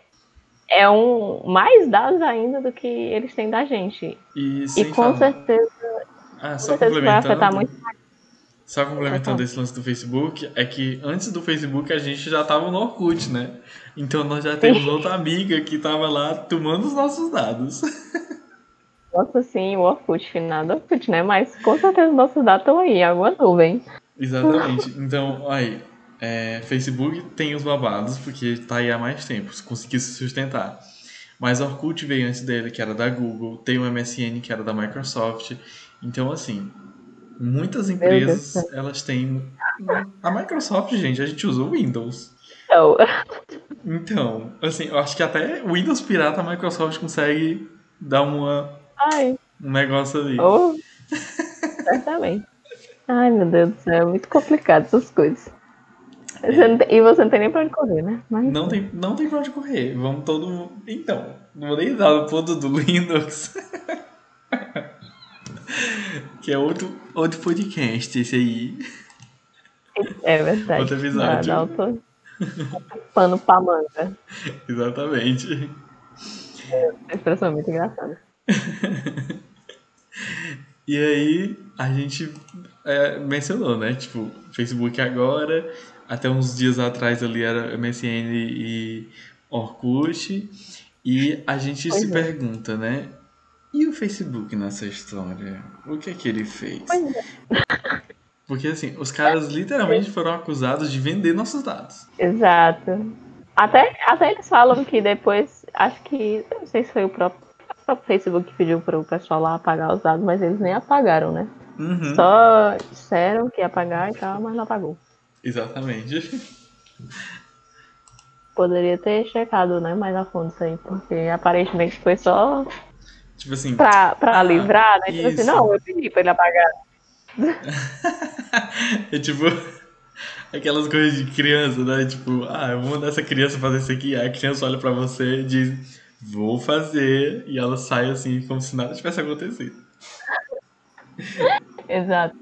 é um mais dados ainda do que eles têm da gente. E, E com falar- certeza, Ah, com só certeza vai afetar muito. Só complementando esse lance do Facebook, é que antes do Facebook a gente já tava no Orkut, né? Então nós já temos outra amiga que tava lá tomando os nossos dados. Nossa, sim, o Orkut, finado Orkut, né? Mas com certeza os nossos dados estão aí, alguma nuvem. Exatamente. Então, aí, é, Facebook tem os babados, porque tá aí há mais tempo, conseguiu se sustentar. Mas o Orkut veio antes dele, que era da Google, tem o MSN, que era da Microsoft. Então, assim, muitas empresas, elas têm... A Microsoft, gente, a gente usou Windows. Então, Então, assim, eu acho que até Windows pirata a Microsoft consegue dar uma, ai, um negócio ali. oh, certamente. Ai, meu Deus do céu, é muito complicado essas coisas. Você tem- e você não tem nem pra onde correr, né? Mas, Não tem, não tem pra onde correr. Vamos todo mundo. Então, não vou nem dar no ponto do Linux. que é outro, outro podcast, esse aí. É verdade. Outro episódio. Dá, dá outro pano pra manga. Exatamente. A expressão é muito engraçada. E aí, a gente é, mencionou, né? Tipo, Facebook agora. Até uns dias atrás ali era MSN e Orkut. E a gente Pois se é. pergunta, né? E o Facebook nessa história? O que é que ele fez? Pois é. Porque assim, os caras literalmente foram acusados de vender nossos dados. Exato. Até, até eles falam que depois, acho que, não sei se foi o próprio, o próprio Facebook que pediu para o pessoal lá apagar os dados, mas eles nem apagaram, né? Uhum. Só disseram que ia apagar e tal, mas não apagou. Exatamente. Poderia ter checado, né, mais a fundo isso aí, porque aparentemente foi só Tipo assim, pra, pra Ah, livrar, né? Tipo assim, não, eu pedi pra ele apagar. é tipo aquelas coisas de criança, né? Tipo, ah, eu vou mandar essa criança fazer isso aqui. Aí a criança olha pra você e diz, vou fazer. E ela sai assim, como se nada tivesse acontecido. Exato.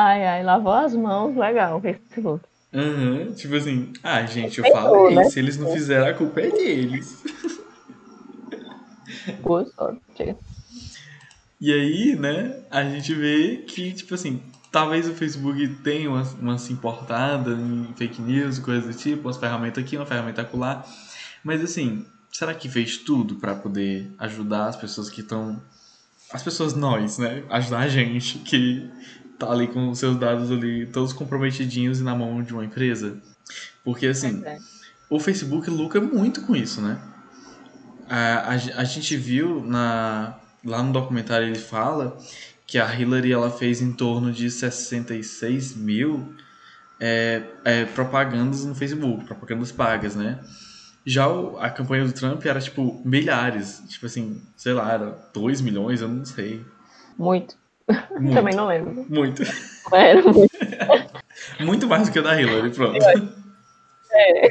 Ai, ai, lavou as mãos, legal, o Facebook. Uhum. Tipo assim, ah, gente, eu falei, né? se eles não fizeram, a culpa é deles. Boa sorte. E aí, né, a gente vê que, tipo assim, talvez o Facebook tenha uma, uma se importada em fake news, coisas do tipo, umas ferramentas aqui, uma ferramenta acolá. Mas assim, será que fez tudo pra poder ajudar as pessoas que estão. As pessoas nós, né? Ajudar a gente que tá ali com seus dados ali todos comprometidinhos e na mão de uma empresa? Porque assim, é. o Facebook lucra muito com isso, né? A, a, a gente viu na, lá no documentário ele fala que a Hillary ela fez em torno de 66 mil é, é, propagandas no Facebook, propagandas pagas, né? Já a campanha do Trump era tipo milhares, tipo assim, sei lá, era 2 milhões, eu não sei. Muito. Muito, Também não lembro. muito. Era muito. Muito mais do que a da Hillary, pronto. É.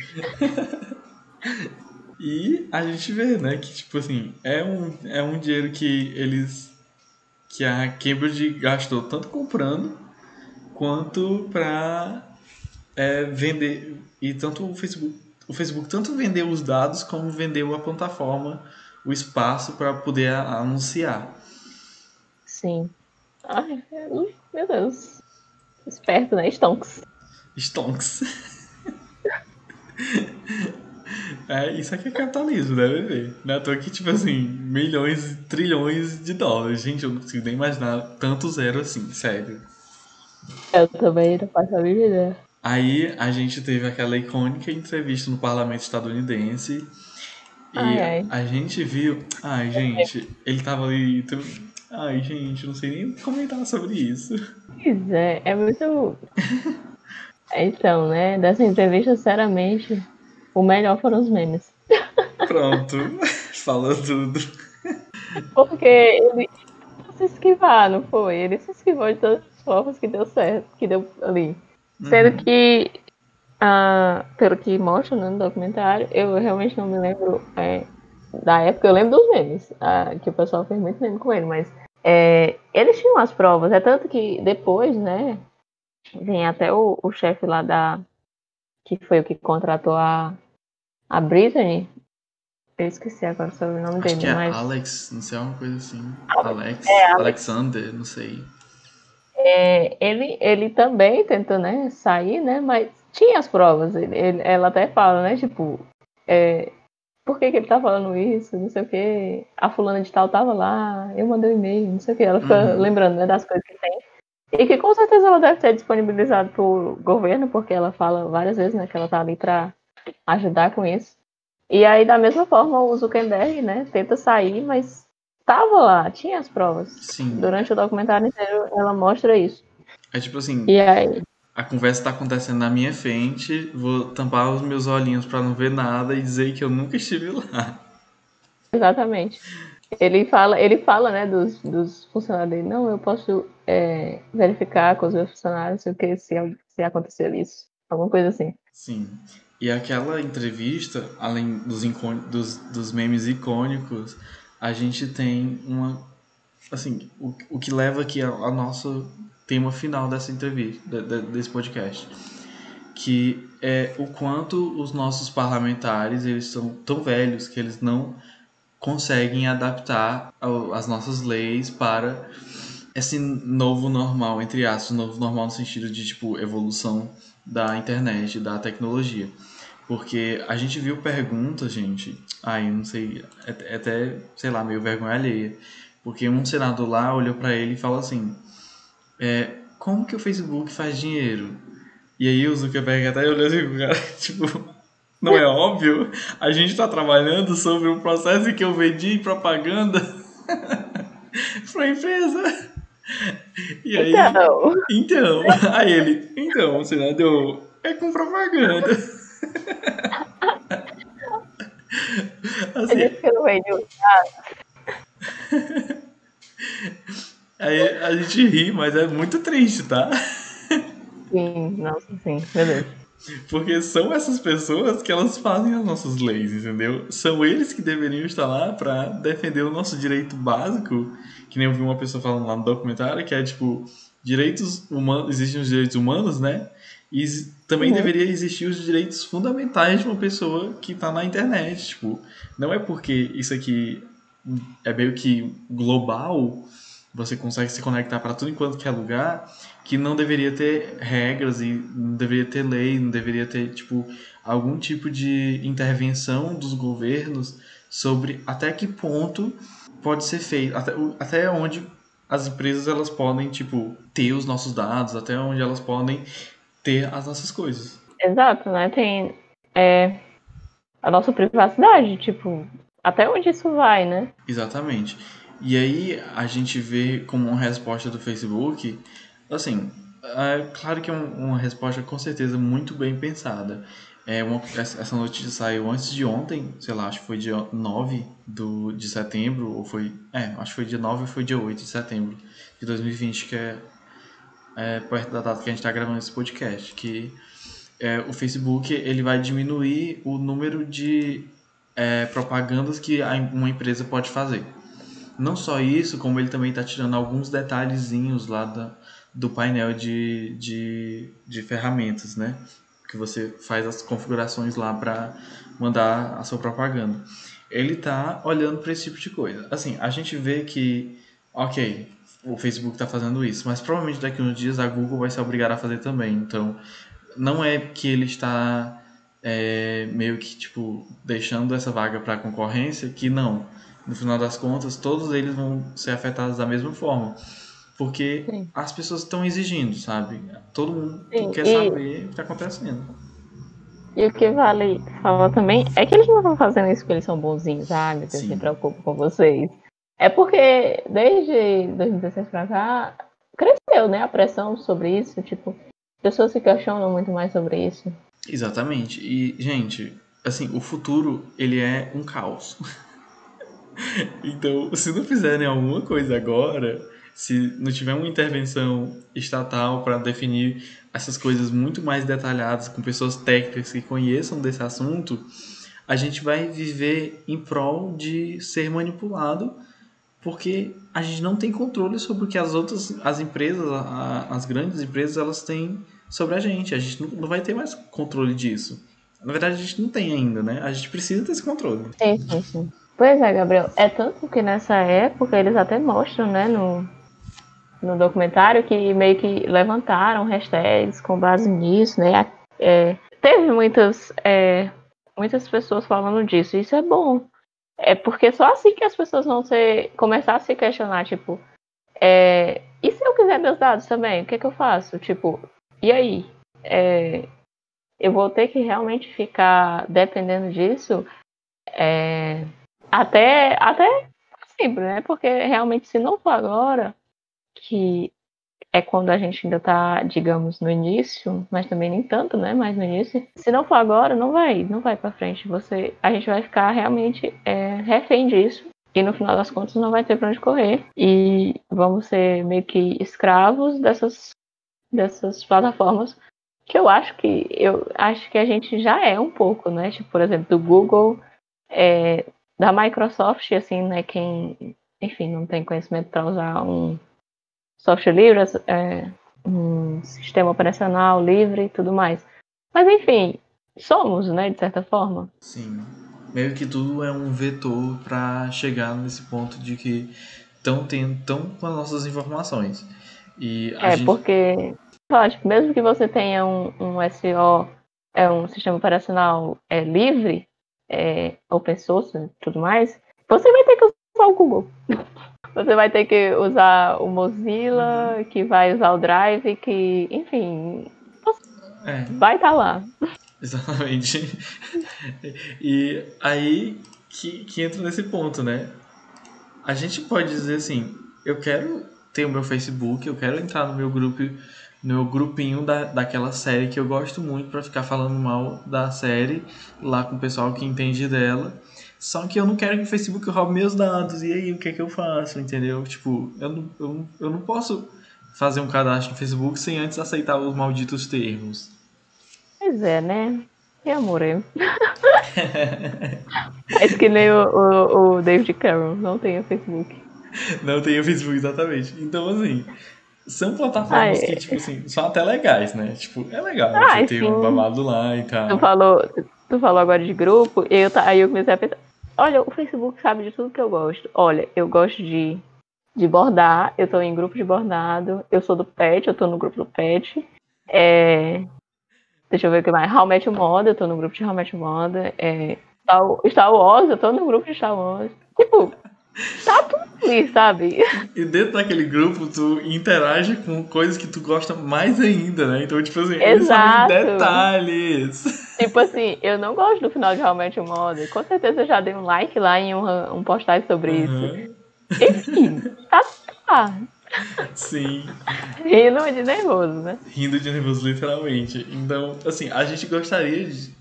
E a gente vê, né, que tipo assim, é um, é um dinheiro que eles. que a Cambridge gastou tanto comprando quanto pra é, vender. E tanto o Facebook. O Facebook tanto vendeu os dados como vendeu a plataforma, o espaço para poder anunciar. Sim. Ai, meu Deus. Esperto, né? Stonks. Stonks. É, isso aqui é capitalismo, né, bebê? Não é à toa que, tipo assim, milhões, trilhões de dólares. Gente, eu não consigo nem imaginar tanto zero assim, sério. Eu também não faço a mínima ideia. Aí a gente teve aquela icônica entrevista no parlamento estadunidense. E Ai, ai. a gente viu. Ai, gente, ele tava ali. Ai, gente, não sei nem comentar sobre isso. Pois é, é muito. Então, né? Dessa entrevista, sinceramente, o melhor foram os memes. Pronto, falou tudo. Porque ele se esquivar, não foi? Ele se esquivou de todas as formas que deu certo, que deu ali. Sendo Uhum. que, ah, pelo que mostra né, no documentário, eu realmente não me lembro é, da época. Eu lembro dos memes, ah, que o pessoal fez muito meme com ele, mas é, eles tinham as provas. É tanto que depois, né, vem até o, o chefe lá da. que foi o que contratou a, a Brittany. Eu esqueci agora sobre o nome Acho dele, que é mas. Alex, não sei, alguma coisa assim. Alex, é, Alex. Alexander, não sei. É, ele, ele também tentou, né, sair, né, mas tinha as provas. Ele, ele- ela até fala, né, tipo, é, por que, que ele tá falando isso, não sei o que. A fulana de tal tava lá, eu mandei um e-mail, não sei o que. Ela fica Uhum. lembrando, né, das coisas que tem. E que com certeza ela deve ter disponibilizado pro governo, porque ela fala várias vezes, né, que ela tá ali pra ajudar com isso. E aí, da mesma forma, o Zuckerberg, né, tenta sair, mas tava lá, tinha as provas. Sim. Durante o documentário inteiro, ela mostra isso. É tipo assim, E aí, a conversa tá acontecendo na minha frente, vou tampar os meus olhinhos pra não ver nada e dizer que eu nunca estive lá. exatamente. Ele fala, ele fala, né, dos, dos funcionários dele. Não, eu posso é, verificar com os meus funcionários se, o que, se, se acontecer isso. Alguma coisa assim. Sim. E aquela entrevista, além dos, dos, dos memes icônicos, a gente tem uma. Assim, o, o que leva aqui ao nosso tema final dessa entrevista, de- de- desse podcast. Que é o quanto os nossos parlamentares eles são tão velhos que eles não conseguem adaptar as nossas leis para esse novo normal, entre aspas, novo normal no sentido de, tipo, evolução da internet, da tecnologia. Porque a gente viu perguntas, gente. Ai, não sei, é, é até, sei lá, meio vergonha alheia. Porque um senador lá olhou para ele e falou assim: é, Como que o Facebook faz dinheiro? E aí o Zuckerberg até olhou assim, cara, tipo, não é óbvio? A gente está trabalhando sobre um processo que eu vendi propaganda para empresa. E aí, então. então, aí ele, então, senador, é com propaganda. assim, não vendi Aí a gente ri, mas é muito triste, tá? Sim, nossa, sim, beleza. Porque são essas pessoas que elas fazem as nossas leis, entendeu? São eles que deveriam estar lá para defender o nosso direito básico, que nem eu vi uma pessoa falando lá no documentário, que é tipo, direitos humanos, existem os direitos humanos, né? E também uhum. deveria existir os direitos fundamentais de uma pessoa que está na internet, tipo, não é porque isso aqui é meio que global, você consegue se conectar para tudo enquanto quer lugar, que não deveria ter regras e não deveria ter lei, não deveria ter tipo algum tipo de intervenção dos governos sobre até que ponto pode ser feito, até, até onde as empresas elas podem tipo ter os nossos dados, até onde elas podem ter as nossas coisas. Exato, né? Tem é, a nossa privacidade, tipo, até onde isso vai, né? Exatamente. E aí a gente vê como uma resposta do Facebook Assim, é claro que é uma resposta com certeza muito bem pensada. É uma, essa notícia saiu antes de ontem, sei lá, acho que foi dia 9 do, de setembro, ou foi. É, acho que foi dia 9 ou foi dia 8 de setembro de 2020, que é, é perto da data que a gente está gravando esse podcast. Que é, o Facebook ele vai diminuir o número de é, propagandas que uma empresa pode fazer. Não só isso, como ele também está tirando alguns detalhezinhos lá da, do painel de, de, de ferramentas, né? Que você faz as configurações lá para mandar a sua propaganda. Ele está olhando para esse tipo de coisa. Assim, a gente vê que, ok, o Facebook está fazendo isso, mas provavelmente daqui a uns dias a Google vai ser obrigada a fazer também. Então, não é que ele está é, meio que tipo deixando essa vaga para concorrência, que não. No final das contas, todos eles vão ser afetados da mesma forma. Porque Sim. as pessoas estão exigindo, sabe? Todo mundo Sim, quer e... saber o que está acontecendo. E o que vale falar também é que eles não estão fazendo isso porque eles são bonzinhos. Ah, meu Deus, Sim. me preocupo com vocês. É porque desde 2016 pra cá cresceu, né, a pressão sobre isso. Tipo, pessoas se questionam muito mais sobre isso. Exatamente. E, gente, assim, o futuro, ele é um caos. Então, se não fizerem alguma coisa agora, se não tiver uma intervenção estatal para definir essas coisas muito mais detalhadas, com pessoas técnicas que conheçam desse assunto, a gente vai viver em prol de ser manipulado, porque a gente não tem controle sobre o que as outras, as empresas, as grandes empresas, elas têm sobre a gente. A gente não vai ter mais controle disso. Na verdade, a gente não tem ainda, né? A gente precisa desse controle. Sim, sim, sim. Pois é, Gabriel. É tanto que nessa época eles até mostram, né, no, no documentário que meio que levantaram hashtags com base nisso, né? É, teve muitas, é, muitas pessoas falando disso. Isso é bom. É porque só assim que as pessoas vão ser, começar a se questionar, tipo, é, e se eu quiser meus dados também, o que, é que eu faço? Tipo, e aí? É, eu vou ter que realmente ficar dependendo disso é, até, até sempre, né? Porque realmente se não for agora, que é quando a gente ainda está, digamos, no início, mas também nem tanto, né? Mas no início, se não for agora, não vai, não vai para frente. Você, a gente vai ficar realmente é, refém disso e no final das contas não vai ter para onde correr e vamos ser meio que escravos dessas dessas plataformas que eu acho que eu acho que a gente já é um pouco, né? Tipo, por exemplo, do Google, é, da Microsoft, assim, né? Quem, enfim, não tem conhecimento para usar um software livre, é, um sistema operacional livre e tudo mais. Mas enfim, somos, né, de certa forma. Sim. Meio que tudo é um vetor para chegar nesse ponto de que estão tendo tão com as nossas informações. E é, gente... porque mesmo que você tenha um, um SO, é um sistema operacional é, livre, é, open source e tudo mais, você vai ter que usar o Google. Você vai ter que usar o Mozilla, que vai usar o Drive, que, enfim, é. vai estar tá lá. Exatamente. E aí que, que entra nesse ponto, né? A gente pode dizer assim, eu quero ter o meu Facebook, eu quero entrar no meu grupo, no meu grupinho da, daquela série que eu gosto muito para ficar falando mal da série lá com o pessoal que entende dela. Só que eu não quero que o Facebook roube meus dados. E aí, o que é que eu faço? Entendeu? Tipo, eu não, eu, eu não posso fazer um cadastro no Facebook sem antes aceitar os malditos termos. Pois é, né? E amor, é. é que nem o, o, o David Cameron, não tem o Facebook. Não tem o Facebook, exatamente. Então, assim, são plataformas Ai. que, tipo assim, são até legais, né? Tipo, é legal Ai, você ter um babado lá e tal. Tu falou, tu falou agora de grupo, e eu, aí eu comecei a pensar, olha, o Facebook sabe de tudo que eu gosto. Olha, eu gosto de, de bordar, eu tô em grupo de bordado, eu sou do PET, eu tô no grupo do PET. É, deixa eu ver o que mais. How Met Moda, eu tô no grupo de How Met Moda. É, Star Wars, eu tô no grupo de Star Wars. Tipo, tá tudo ali, sabe? E dentro daquele grupo, tu interage com coisas que tu gosta mais ainda, né? Então, tipo assim, Exato. eles detalhes. Tipo assim, eu não gosto do final de Realmente Moda. Com certeza eu já dei um like lá em um, um postagem sobre uhum. isso. Enfim, tá, tá. Sim. Rindo de nervoso, né? Rindo de nervoso, literalmente. Então, assim, a gente gostaria de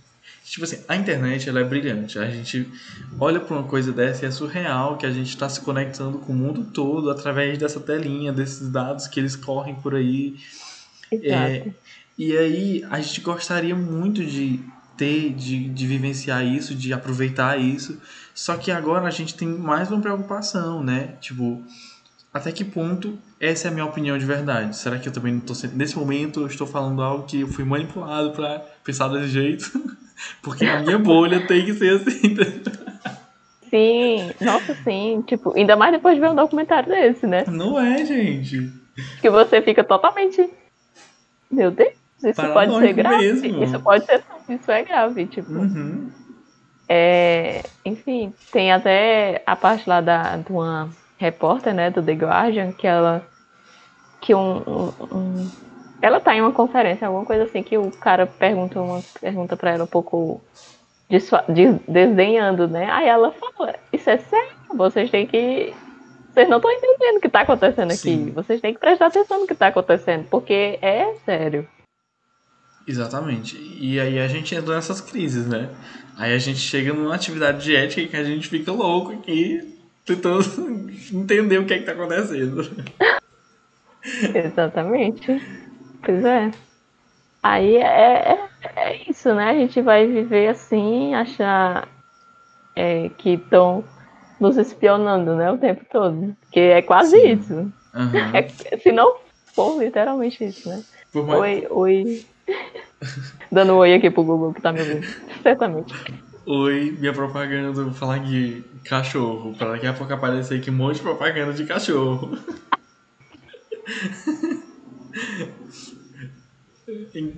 Tipo assim, a internet ela é brilhante. A gente olha para uma coisa dessa e é surreal que a gente está se conectando com o mundo todo através dessa telinha, desses dados que eles correm por aí. É, e aí a gente gostaria muito de ter, de, de vivenciar isso, de aproveitar isso. Só que agora a gente tem mais uma preocupação, né? Tipo, até que ponto essa é a minha opinião de verdade? Será que eu também não estou sendo. Nesse momento eu estou falando algo que eu fui manipulado para pensar desse jeito? Porque a minha bolha tem que ser assim. Sim, nossa, sim. Tipo, ainda mais depois de ver um documentário desse, né? Não é, gente. Que você fica totalmente. Meu Deus, isso pode ser grave. Mesmo. Isso pode ser. Isso é grave, tipo. Uhum. É, enfim, tem até a parte lá da, de uma repórter, né, do The Guardian, que ela. Que um, um, um ela tá em uma conferência, alguma coisa assim, que o cara pergunta uma pergunta para ela um pouco desdenhando, né? Aí ela falou, isso é sério, vocês têm que. Vocês não estão entendendo o que está acontecendo aqui. Sim. Vocês têm que prestar atenção no que está acontecendo, porque é sério. Exatamente. E aí a gente entra nessas crises, né? Aí a gente chega numa atividade de ética que a gente fica louco aqui, tentando entender o que é que tá acontecendo. Exatamente. Pois é. Aí é, é, é, isso, né? A gente vai viver assim, achar é, que estão nos espionando, né? O tempo todo. Porque é quase Sim. isso. Uhum. É, se não for literalmente isso, né? Mais... Oi, oi. Dando oi aqui pro Google que tá me ouvindo. Certamente. Oi, minha propaganda, vou falar de cachorro. Pra daqui a pouco aparecer aqui um monte de propaganda de cachorro.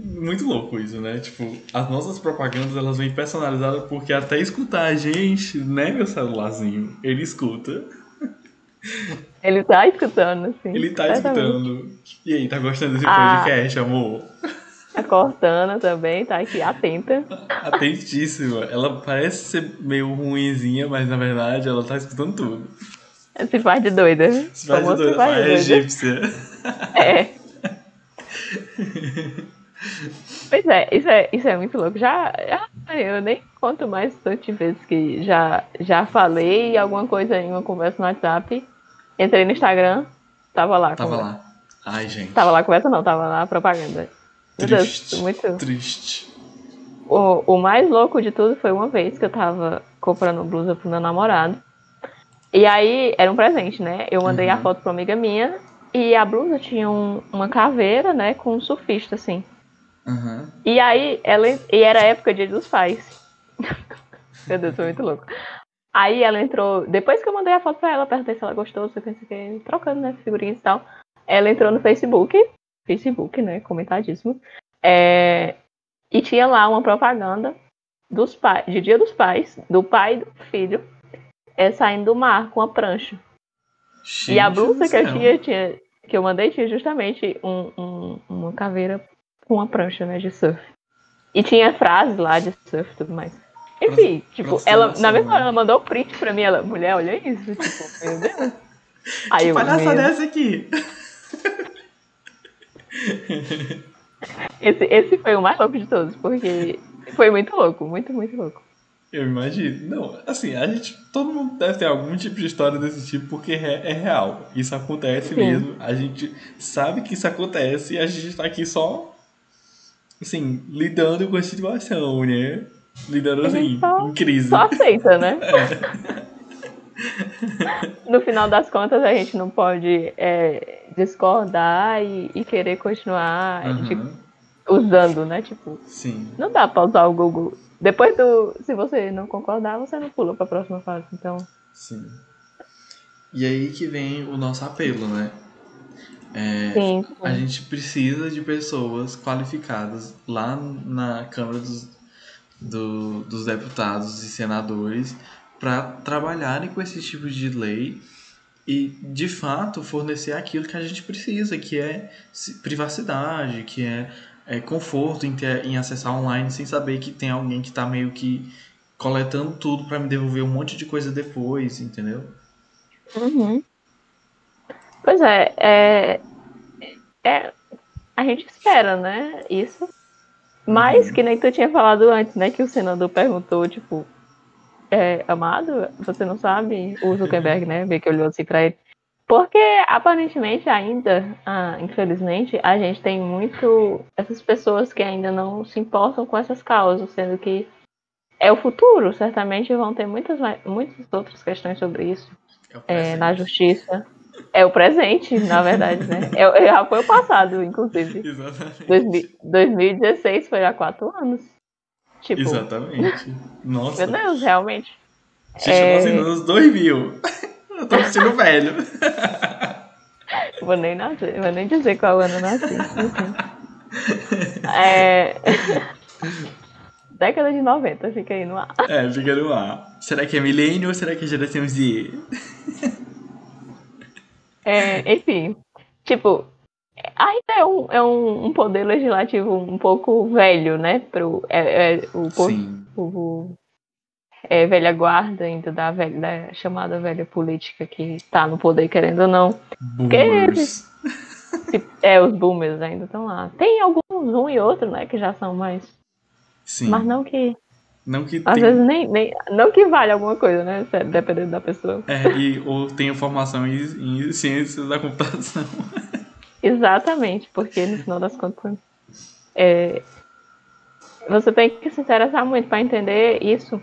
Muito louco isso, né? Tipo, as nossas propagandas elas vêm personalizadas porque até escutar a gente, né, meu celularzinho, ele escuta. Ele tá escutando, sim. Ele tá escutando. E aí, tá gostando desse ah, podcast, amor? A Cortana também tá aqui, atenta. Atentíssima. Ela parece ser meio ruinzinha, mas na verdade ela tá escutando tudo. Se faz de doida. Se faz de doida, faz de doida. É egípcia. É. Pois é, isso é, isso é muito louco. Já, já eu nem conto mais tantas vezes que já, já falei alguma coisa em uma conversa no WhatsApp. Entrei no Instagram, tava lá. Tava conversa. lá. Ai, gente. Tava lá conversa não, tava lá propaganda. Triste, Deus, muito triste. O, o mais louco de tudo foi uma vez que eu tava comprando blusa pro meu namorado. E aí, era um presente, né? Eu mandei uhum. a foto pra uma amiga minha e a blusa tinha um, uma caveira, né, com um surfista, assim. Uhum. E aí, ela, e era a época dia dos pais. Meu Deus, foi muito louco. Aí ela entrou, depois que eu mandei a foto pra ela, perguntei se ela gostou, se eu pensei que trocando, né, figurinhas e tal. Ela entrou no Facebook Facebook, né? Comentadíssimo. É, e tinha lá uma propaganda dos pais, de Dia dos Pais, do pai e do filho, é, saindo do mar com a prancha. Gente e a blusa que eu tinha, tinha, que eu mandei, tinha justamente um, um- uma caveira com uma prancha, né, de surf. E tinha frases lá de surf e tudo mais. Enfim, Pra- tipo, pra ela, na mesma hora, ela mandou o print pra mim, ela, mulher, olha isso, tipo, meu Deus. Aí Que eu, palhaçada meu, é essa aqui? esse, esse foi o mais louco de todos, porque foi muito louco, muito, muito louco. Eu imagino. Não, assim, a gente. Todo mundo deve ter algum tipo de história desse tipo, porque é, é real. Isso acontece Sim. mesmo. A gente sabe que isso acontece e a gente tá aqui só. Assim, lidando com a situação, né? Lidando assim, só- em crise. Só aceita, né? É. No final das contas, a gente não pode é, discordar e, e querer continuar tipo, Aham, usando, né? Tipo, Sim. não dá pra usar o Google. Depois do. Se você não concordar, você não pula pra próxima fase. Então, Sim. E aí que vem o nosso apelo, né? É, sim. A gente precisa de pessoas qualificadas lá na Câmara dos, do- dos Deputados e Senadores para trabalharem com esse tipo de lei e, de fato, fornecer aquilo que a gente precisa, que é privacidade, que é, é conforto em, ter, em acessar online sem saber que tem alguém que está meio que coletando tudo para me devolver um monte de coisa depois, entendeu? Uhum. Pois é, é, é. A gente espera, né? Isso. Mas, Uhum. que nem tu tinha falado antes, né? Que o senador perguntou, tipo, é, amado, você não sabe? O Zuckerberg, né? Vê que olhou assim pra ele. Porque, aparentemente, ainda, ah, infelizmente, a gente tem muito essas pessoas que ainda não se importam com essas causas, sendo que é o futuro. Certamente vão ter muitas, muitas outras questões sobre isso É é, na justiça. É o presente, na verdade, né? É, é- já foi o passado, inclusive. Exatamente. 2000 2016 foi há quatro anos. Tipo, Exatamente. Nossa. meu Deus, realmente. Gente, É. eu tô nos anos 2000. Eu tô me sentindo velho. Vou nem, nascer, vou nem dizer qual ano eu nasci. É... Década de 90, fica aí no ar. É, fica no ar. Será que é milênio ou será que é geração Z? É, enfim, tipo, ainda é um, é um, um poder legislativo um pouco velho, né? Pro, é, é o Sim. povo é, velha guarda ainda da, velha, da chamada velha política que tá no poder querendo ou não. Boomers. Se- É, os boomers ainda estão lá. Tem alguns, um e outro, né, que já são mais. Sim. Mas não que. Não que Às tem... vezes nem, nem. Não que vale alguma coisa, né? se- Dependendo da pessoa. É, e, ou tenha formação em, em ciências da computação. Exatamente, porque no final das contas. é, você tem que se interessar muito para entender isso.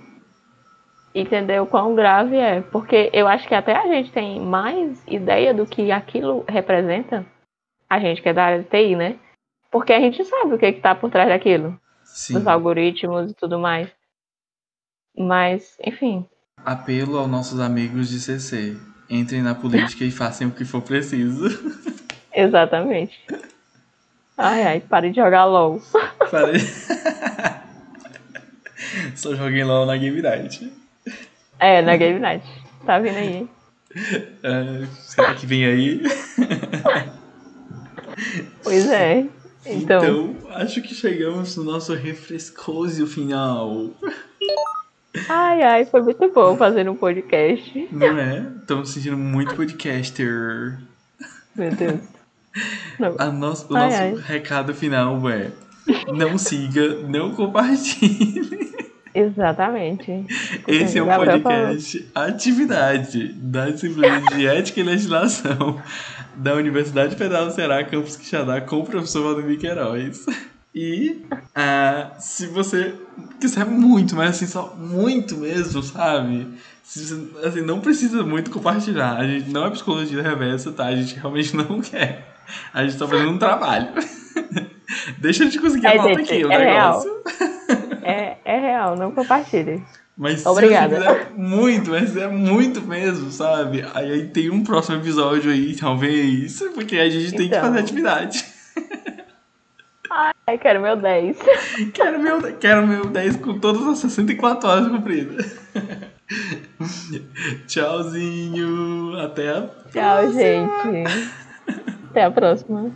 Entender o quão grave é. Porque eu acho que até a gente tem mais ideia do que aquilo representa. A gente que é da área de TI, né? Porque a gente sabe o que está por trás daquilo. Sim. Dos algoritmos e tudo mais. Mas, enfim. Apelo aos nossos amigos de CC. Entrem na política e façam o que for preciso. Exatamente. Ai, ai, pare de jogar LOL. Parei. Só joguei LOL na Game Night. É, na Game Night. Tá vindo aí. hein? É, será que vem aí? Pois é. Então, Então, acho que chegamos no noso refrescoso final. ai, ai, foi muito bom fazer um podcast. Não é? Estamos sentindo muito podcaster. Meu Deus. A nosso, o Ai, nosso ai. recado final é: não siga, não compartilhe. Exatamente. Esse é um Gabriel podcast atividade da disciplina de Ética e Legislação da Universidade Federal do Ceará, campus Quixadá, com o professor Valdemir Queiroz. E ah, se você quiser muito, mas assim, só muito mesmo, sabe? Se você, assim, não precisa muito compartilhar. A gente não é psicologia reversa, tá? A gente realmente não quer. A gente tá fazendo um trabalho. Deixa a gente conseguir É, a nota aqui, o é real. É, é real, não compartilhe. Mas Obrigada. Quiser, muito, mas é muito mesmo, sabe? Aí, aí, tem um próximo episódio aí, talvez, porque a gente então. tem que fazer então. atividade. Ai, quero meu 10. Quero meu, quero meu 10 com todas as 64 horas cumpridas. Tchauzinho. Até a Tchau, próxima. gente. Até a próxima.